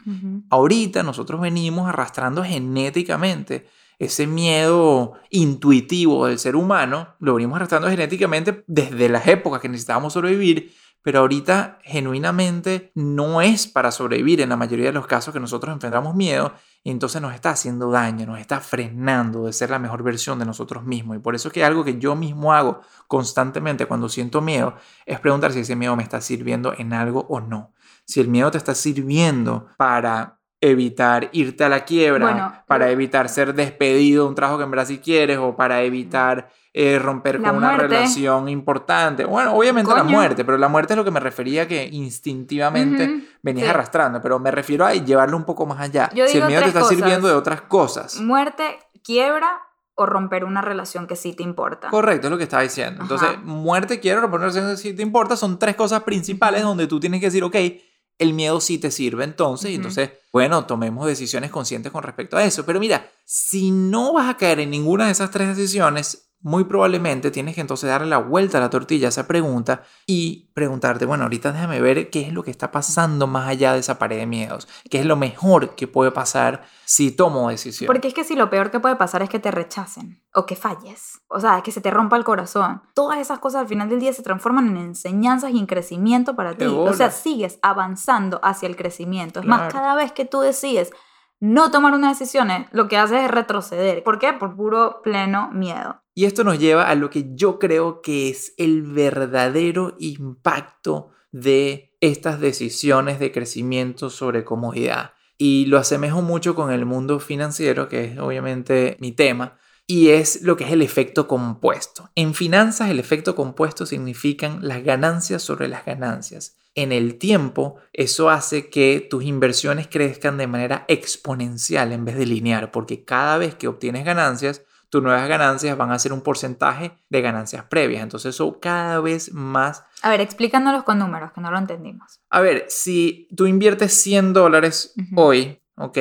Ahorita nosotros venimos arrastrando genéticamente ese miedo intuitivo del ser humano, lo venimos arrastrando genéticamente desde las épocas que necesitábamos sobrevivir, pero ahorita genuinamente no es para sobrevivir en la mayoría de los casos que nosotros enfrentamos miedo y entonces nos está haciendo daño, nos está frenando de ser la mejor versión de nosotros mismos. Y por eso es que algo que yo mismo hago constantemente cuando siento miedo es preguntar si ese miedo me está sirviendo en algo o no. Si el miedo te está sirviendo para evitar irte a la quiebra, para evitar ser despedido de un trabajo que en verdad sí quieres o para evitar eh, romper con una relación importante. Bueno, obviamente la muerte, pero la muerte es lo que me refería que instintivamente venías arrastrando, pero me refiero a llevarlo un poco más allá. si el miedo te está sirviendo de otras cosas. Muerte, quiebra o romper una relación que sí te importa. Correcto, es lo que estaba diciendo. Entonces, muerte, quiebra, romper una relación que sí te importa son tres cosas principales donde tú tienes que decir, ok, el miedo sí te sirve entonces, y entonces, bueno, tomemos decisiones conscientes con respecto a eso. Pero mira, si no vas a caer en ninguna de esas tres decisiones, muy probablemente tienes que entonces darle la vuelta a la tortilla a esa pregunta y preguntarte, bueno, ahorita déjame ver qué es lo que está pasando más allá de esa pared de miedos, qué es lo mejor que puede pasar si tomo decisión. Porque es que si lo peor que puede pasar es que te rechacen o que falles, o sea, que se te rompa el corazón, todas esas cosas al final del día se transforman en enseñanzas y en crecimiento para ti. O sea, sigues avanzando hacia el crecimiento. Es más, cada vez que tú decides no tomar unas decisiones, lo que haces es retroceder. ¿Por qué? Por puro pleno miedo. Y esto nos lleva a lo que yo creo que es el verdadero impacto de estas decisiones de crecimiento sobre comodidad. Y lo asemejo mucho con el mundo financiero, que es obviamente mi tema, y es lo que es el efecto compuesto. En finanzas el efecto compuesto significan las ganancias sobre las ganancias. En el tiempo, eso hace que tus inversiones crezcan de manera exponencial en vez de lineal, porque cada vez que obtienes ganancias, tus nuevas ganancias van a ser un porcentaje de ganancias previas. Entonces eso cada vez más... A ver, explícanos con números, que no lo entendimos. A ver, si tú inviertes 100 dólares hoy, ¿ok?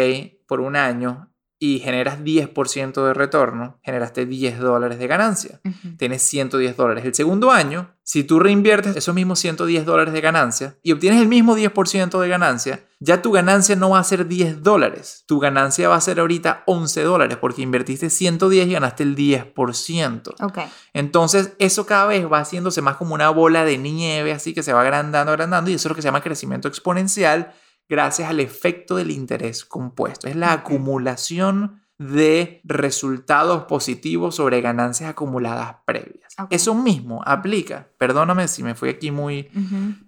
Por un año, y generas 10% de retorno, generaste 10 dólares de ganancia. Tienes 110 dólares. El segundo año, si tú reinviertes esos mismos 110 dólares de ganancia y obtienes el mismo 10% de ganancia, ya tu ganancia no va a ser 10 dólares. Tu ganancia va a ser ahorita 11 dólares porque invertiste 110 y ganaste el 10%. Okay. Entonces, eso cada vez va haciéndose más como una bola de nieve, así que se va agrandando, agrandando, y eso es lo que se llama crecimiento exponencial gracias al efecto del interés compuesto. Es la acumulación de resultados positivos sobre ganancias acumuladas previas. Eso mismo aplica, perdóname si me fui aquí muy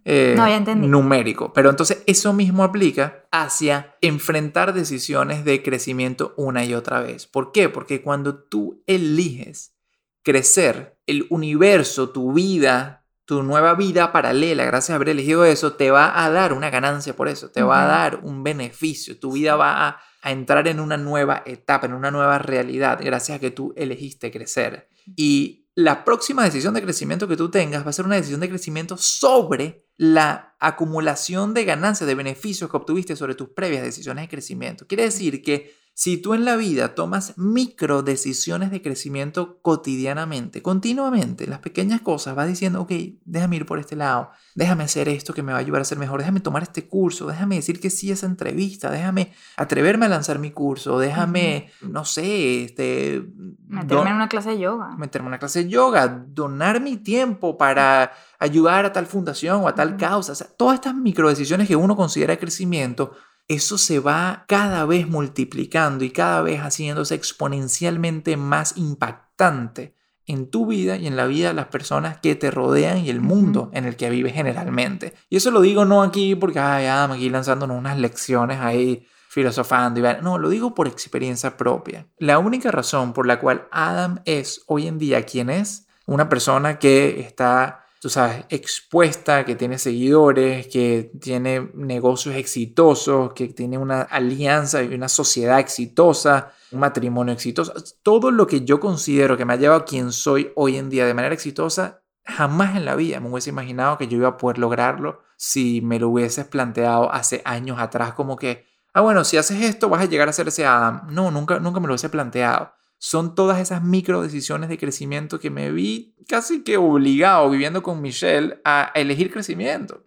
eh, numérico, pero entonces eso mismo aplica hacia enfrentar decisiones de crecimiento una y otra vez. ¿Por qué? Porque cuando tú eliges crecer, el universo, tu vida, tu nueva vida paralela, gracias a haber elegido eso, te va a dar una ganancia por eso, te va a dar un beneficio, tu vida va a, entrar en una nueva etapa, en una nueva realidad, gracias a que tú elegiste crecer. Y la próxima decisión de crecimiento que tú tengas va a ser una decisión de crecimiento sobre la acumulación de ganancias, de beneficios que obtuviste sobre tus previas decisiones de crecimiento. Quiere decir que si tú en la vida tomas micro decisiones de crecimiento cotidianamente, continuamente, las pequeñas cosas, vas diciendo, ok, déjame ir por este lado, déjame hacer esto que me va a ayudar a ser mejor, déjame tomar este curso, déjame decir que sí a esa entrevista, déjame atreverme a lanzar mi curso, déjame, no sé, este... Meterme en una clase de yoga. Meterme en una clase de yoga, donar mi tiempo para ayudar a tal fundación o a tal causa. O sea, todas estas micro decisiones que uno considera crecimiento eso se va cada vez multiplicando y cada vez haciéndose exponencialmente más impactante en tu vida y en la vida de las personas que te rodean y el mundo en el que vives generalmente. Y eso lo digo no aquí porque, ay, Adam, aquí lanzándonos unas lecciones ahí filosofando y no, lo digo por experiencia propia. La única razón por la cual Adam es hoy en día quien es, una persona que está, tú sabes, expuesta, que tiene seguidores, que tiene negocios exitosos, que tiene una alianza y una sociedad exitosa, un matrimonio exitoso, todo lo que yo considero que me ha llevado a quien soy hoy en día de manera exitosa, jamás en la vida me hubiese imaginado que yo iba a poder lograrlo si me lo hubieses planteado hace años atrás como que, ah, bueno, si haces esto vas a llegar a ser ese Adam. No, nunca, nunca me lo hubiese planteado. Son todas esas micro decisiones de crecimiento que me vi casi que obligado viviendo con Michelle a elegir crecimiento.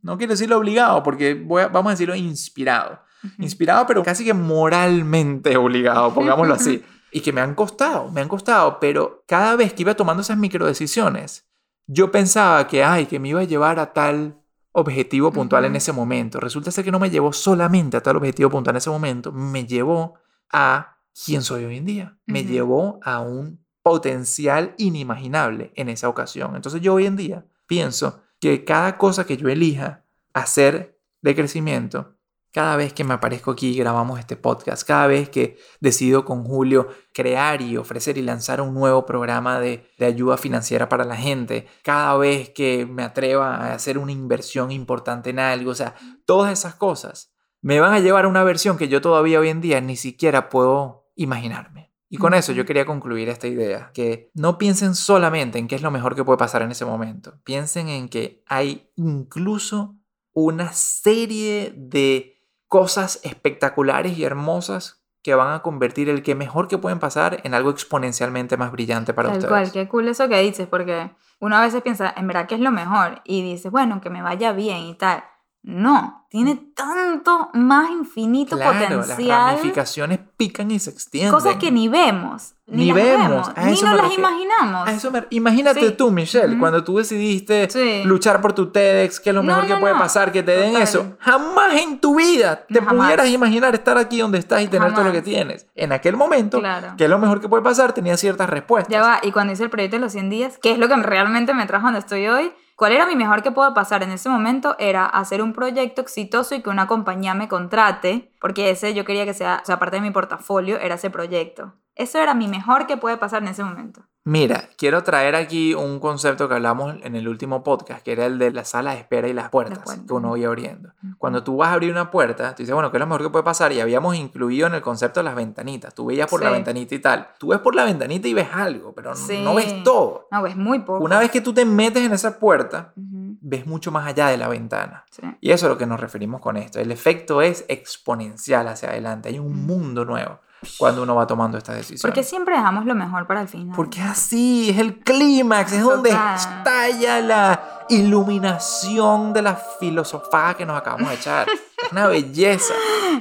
No quiero decirlo obligado porque voy a- vamos a decirlo inspirado. Inspirado, pero casi que moralmente (laughs) obligado, pongámoslo así. (laughs) Y que me han costado, me han costado, pero cada vez que iba tomando esas micro decisiones, yo pensaba que, ay, que me iba a llevar a tal objetivo puntual en ese momento. Resulta ser que no me llevó solamente a tal objetivo puntual en ese momento, me llevó a quién soy hoy en día. Me Ujú. llevó a un potencial inimaginable en esa ocasión. Entonces yo hoy en día pienso que cada cosa que yo elija hacer de crecimiento, cada vez que me aparezco aquí y grabamos este podcast, cada vez que decido con Julio crear y ofrecer y lanzar un nuevo programa de, de ayuda financiera para la gente, cada vez que me atreva a hacer una inversión importante en algo, o sea, todas esas cosas me van a llevar a una versión que yo todavía hoy en día ni siquiera puedo imaginarme. Y con eso yo quería concluir esta idea, que no piensen solamente en qué es lo mejor que puede pasar en ese momento, piensen en que hay incluso una serie de cosas espectaculares y hermosas que van a convertir el que mejor que pueden pasar en algo exponencialmente más brillante para Tal ustedes. cual, qué cool eso que dices, porque uno a veces piensa, en verdad, ¿qué es lo mejor? Y dices, bueno, que me vaya bien y tal. No, tiene tanto más infinito Claro, las potencial. ramificaciones pican y se extienden. Cosas que ni vemos, ni, Ni las vemos, ni nos las refiero. imaginamos. A eso me- Imagínate Sí. tú, Michelle, cuando tú decidiste Sí. luchar por tu TEDx, que es lo No, mejor que puede no. pasar, que te den eso. Jamás en tu vida te jamás. pudieras imaginar estar aquí donde estás y tener todo lo que tienes. En aquel momento, Claro. que es lo mejor que puede pasar, tenía ciertas respuestas. Ya va, y cuando hice el proyecto de los 100 días, que es lo que realmente me trajo donde estoy hoy, ¿cuál era mi mejor que puedo pasar en ese momento? Era hacer un proyecto exitoso y que una compañía me contrate, porque ese yo quería que sea, o sea, parte de mi portafolio era ese proyecto. Eso era mi mejor que puede pasar en ese momento. Mira, quiero traer aquí un concepto que hablamos en el último podcast, que era el de la sala de espera y las puertas puertas. que uno iba abriendo. Cuando tú vas a abrir una puerta, tú dices, bueno, ¿qué es lo mejor que puede pasar? Y habíamos incluido en el concepto las ventanitas. Tú veías por la ventanita y tal. Tú ves por la ventanita y ves algo, pero Sí. no ves todo. No, es muy poco. Una vez que tú te metes en esa puerta, ves mucho más allá de la ventana. sí. Y eso es a lo que nos referimos con esto. El efecto es exponencial hacia adelante. Hay un mundo nuevo cuando uno va tomando estas decisiones. Porque siempre dejamos lo mejor para el final. Porque así, es el clímax, es donde Total. estalla la iluminación de la filosofía que nos acabamos de echar. (laughs) Es una belleza.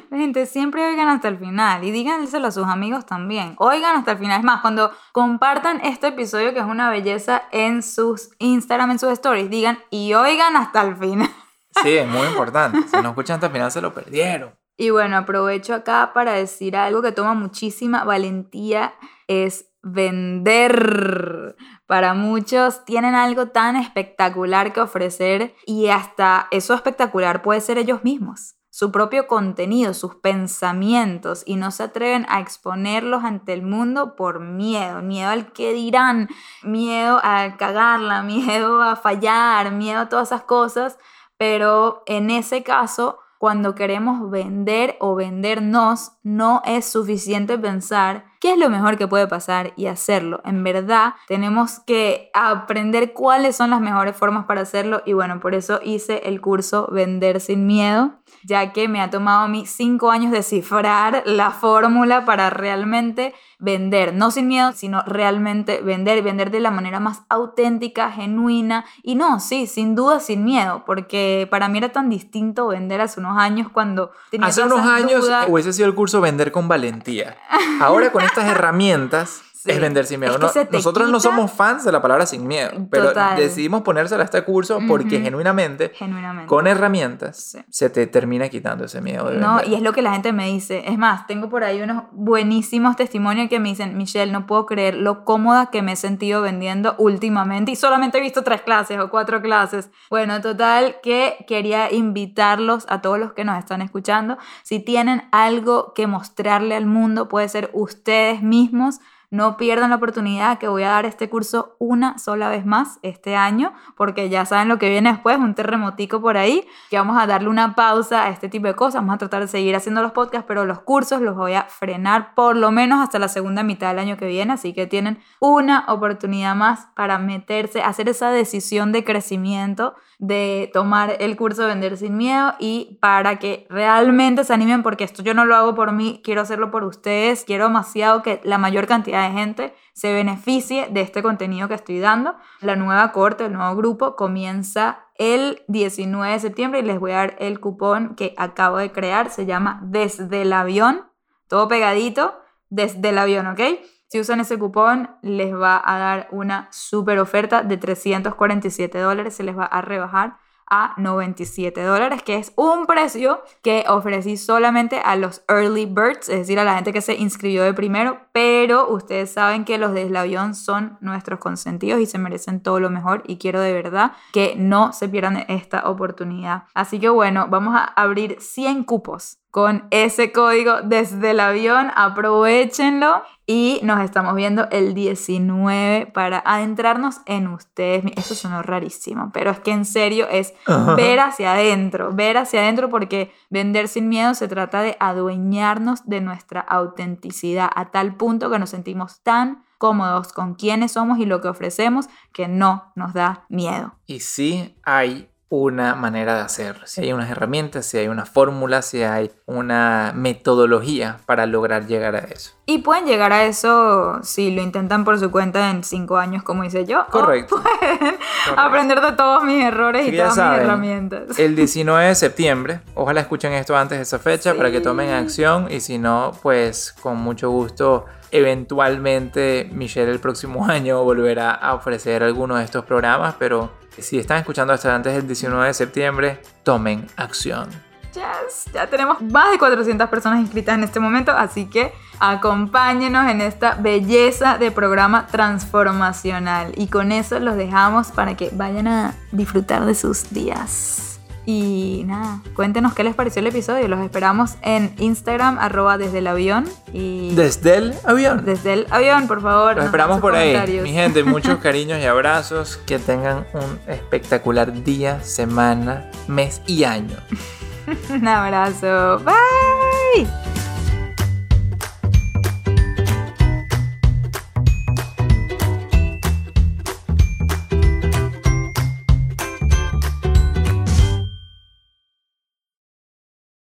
Gente, siempre oigan hasta el final y díganselo a sus amigos también. Oigan hasta el final. Es más, cuando compartan este episodio que es una belleza en sus Instagram, en sus stories, digan y oigan hasta el final. Sí, es muy (laughs) importante. Si no escuchan hasta el final, se lo perdieron. Y bueno, aprovecho acá para decir algo que toma muchísima valentía, es vender. Para muchos tienen algo tan espectacular que ofrecer y hasta eso espectacular puede ser ellos mismos, su propio contenido, sus pensamientos y no se atreven a exponerlos ante el mundo por miedo, miedo al que dirán, miedo a cagarla, (laughs) miedo a fallar, miedo a todas esas cosas, pero en ese caso cuando queremos vender o vendernos, no es suficiente pensar qué es lo mejor que puede pasar y hacerlo. En verdad, tenemos que aprender cuáles son las mejores formas para hacerlo y bueno, por eso hice el curso Vender sin Miedo, ya que me ha tomado a mí cinco años descifrar la fórmula para realmente vender, no sin miedo, sino realmente vender, vender de la manera más auténtica, genuina y no, sí, sin duda sin miedo, porque para mí era tan distinto vender hace unos años cuando tenía Hace unos años dudas. hubiese sido el curso Vender con Valentía. Ahora con estas (laughs) herramientas, Sí. es vender sin miedo. Es que No- nosotros no quita somos fans de la palabra sin miedo, pero Total. decidimos ponérsela a este curso porque Ujú. genuinamente, Genuinamente. con herramientas, Sí. se te termina quitando ese miedo de No, vender. y es lo que la gente me dice. Es más, tengo por ahí unos buenísimos testimonios que me dicen, Michelle, no puedo creer lo cómoda que me he sentido vendiendo últimamente y solamente he visto tres clases o cuatro clases. Bueno, total, que quería invitarlos a todos los que nos están escuchando. Si tienen algo que mostrarle al mundo, puede ser ustedes mismos. No pierdan la oportunidad que voy a dar este curso una sola vez más este año, porque ya saben lo que viene después, un terremotico por ahí, que vamos a darle una pausa a este tipo de cosas, vamos a tratar de seguir haciendo los podcasts, pero los cursos los voy a frenar por lo menos hasta la segunda mitad del año que viene, así que tienen una oportunidad más para meterse, hacer esa decisión de crecimiento, de tomar el curso de Vender sin Miedo y para que realmente se animen, porque esto yo no lo hago por mí, quiero hacerlo por ustedes, quiero demasiado que la mayor cantidad de gente se beneficie de este contenido que estoy dando. La nueva corte, el nuevo grupo comienza el 19 de septiembre y les voy a dar el cupón que acabo de crear, se llama Desde el avión, todo pegadito, desde el avión, ¿ok? Si usan ese cupón, les va a dar una super oferta de 347 dólares, se les va a rebajar a 97 dólares, que es un precio que ofrecí solamente a los early birds, es decir, a la gente que se inscribió de primero, pero ustedes saben que los del avión son nuestros consentidos y se merecen todo lo mejor y quiero de verdad que no se pierdan esta oportunidad. Así que bueno, vamos a abrir 100 cupos con ese código desde el avión, aprovechenlo y nos estamos viendo el 19 para adentrarnos en ustedes. Eso sonó rarísimo, pero es que en serio es ver hacia adentro, ver hacia adentro porque vender sin miedo se trata de adueñarnos de nuestra autenticidad a tal punto que nos sentimos tan cómodos con quienes somos y lo que ofrecemos que no nos da miedo. Y sí hay una manera de hacerlo, si hay unas herramientas, si hay una fórmula, si hay una metodología para lograr llegar a eso. Y pueden llegar a eso si lo intentan por su cuenta en cinco años, como hice yo. o Correcto. pueden Correcto. aprender de todos mis errores y todas mis herramientas. El 19 de septiembre, ojalá escuchen esto antes de esa fecha para que tomen acción y si no, pues con mucho gusto, eventualmente Michelle el próximo (laughs) año volverá a ofrecer alguno de estos programas, pero si están escuchando hasta antes del 19 de septiembre, tomen acción. Yes, ya tenemos más de 400 personas inscritas en este momento, así que acompáñenos en esta belleza de programa transformacional. Y con eso los dejamos para que vayan a disfrutar de sus días. Y nada, cuéntenos qué les pareció el episodio. Los esperamos en Instagram, arroba desde el avión. Y Desde el avión. desde el avión, por favor. Los esperamos por ahí. Mi gente, (laughs) muchos cariños y abrazos. Que tengan un espectacular día, semana, mes y año. Un abrazo. Bye.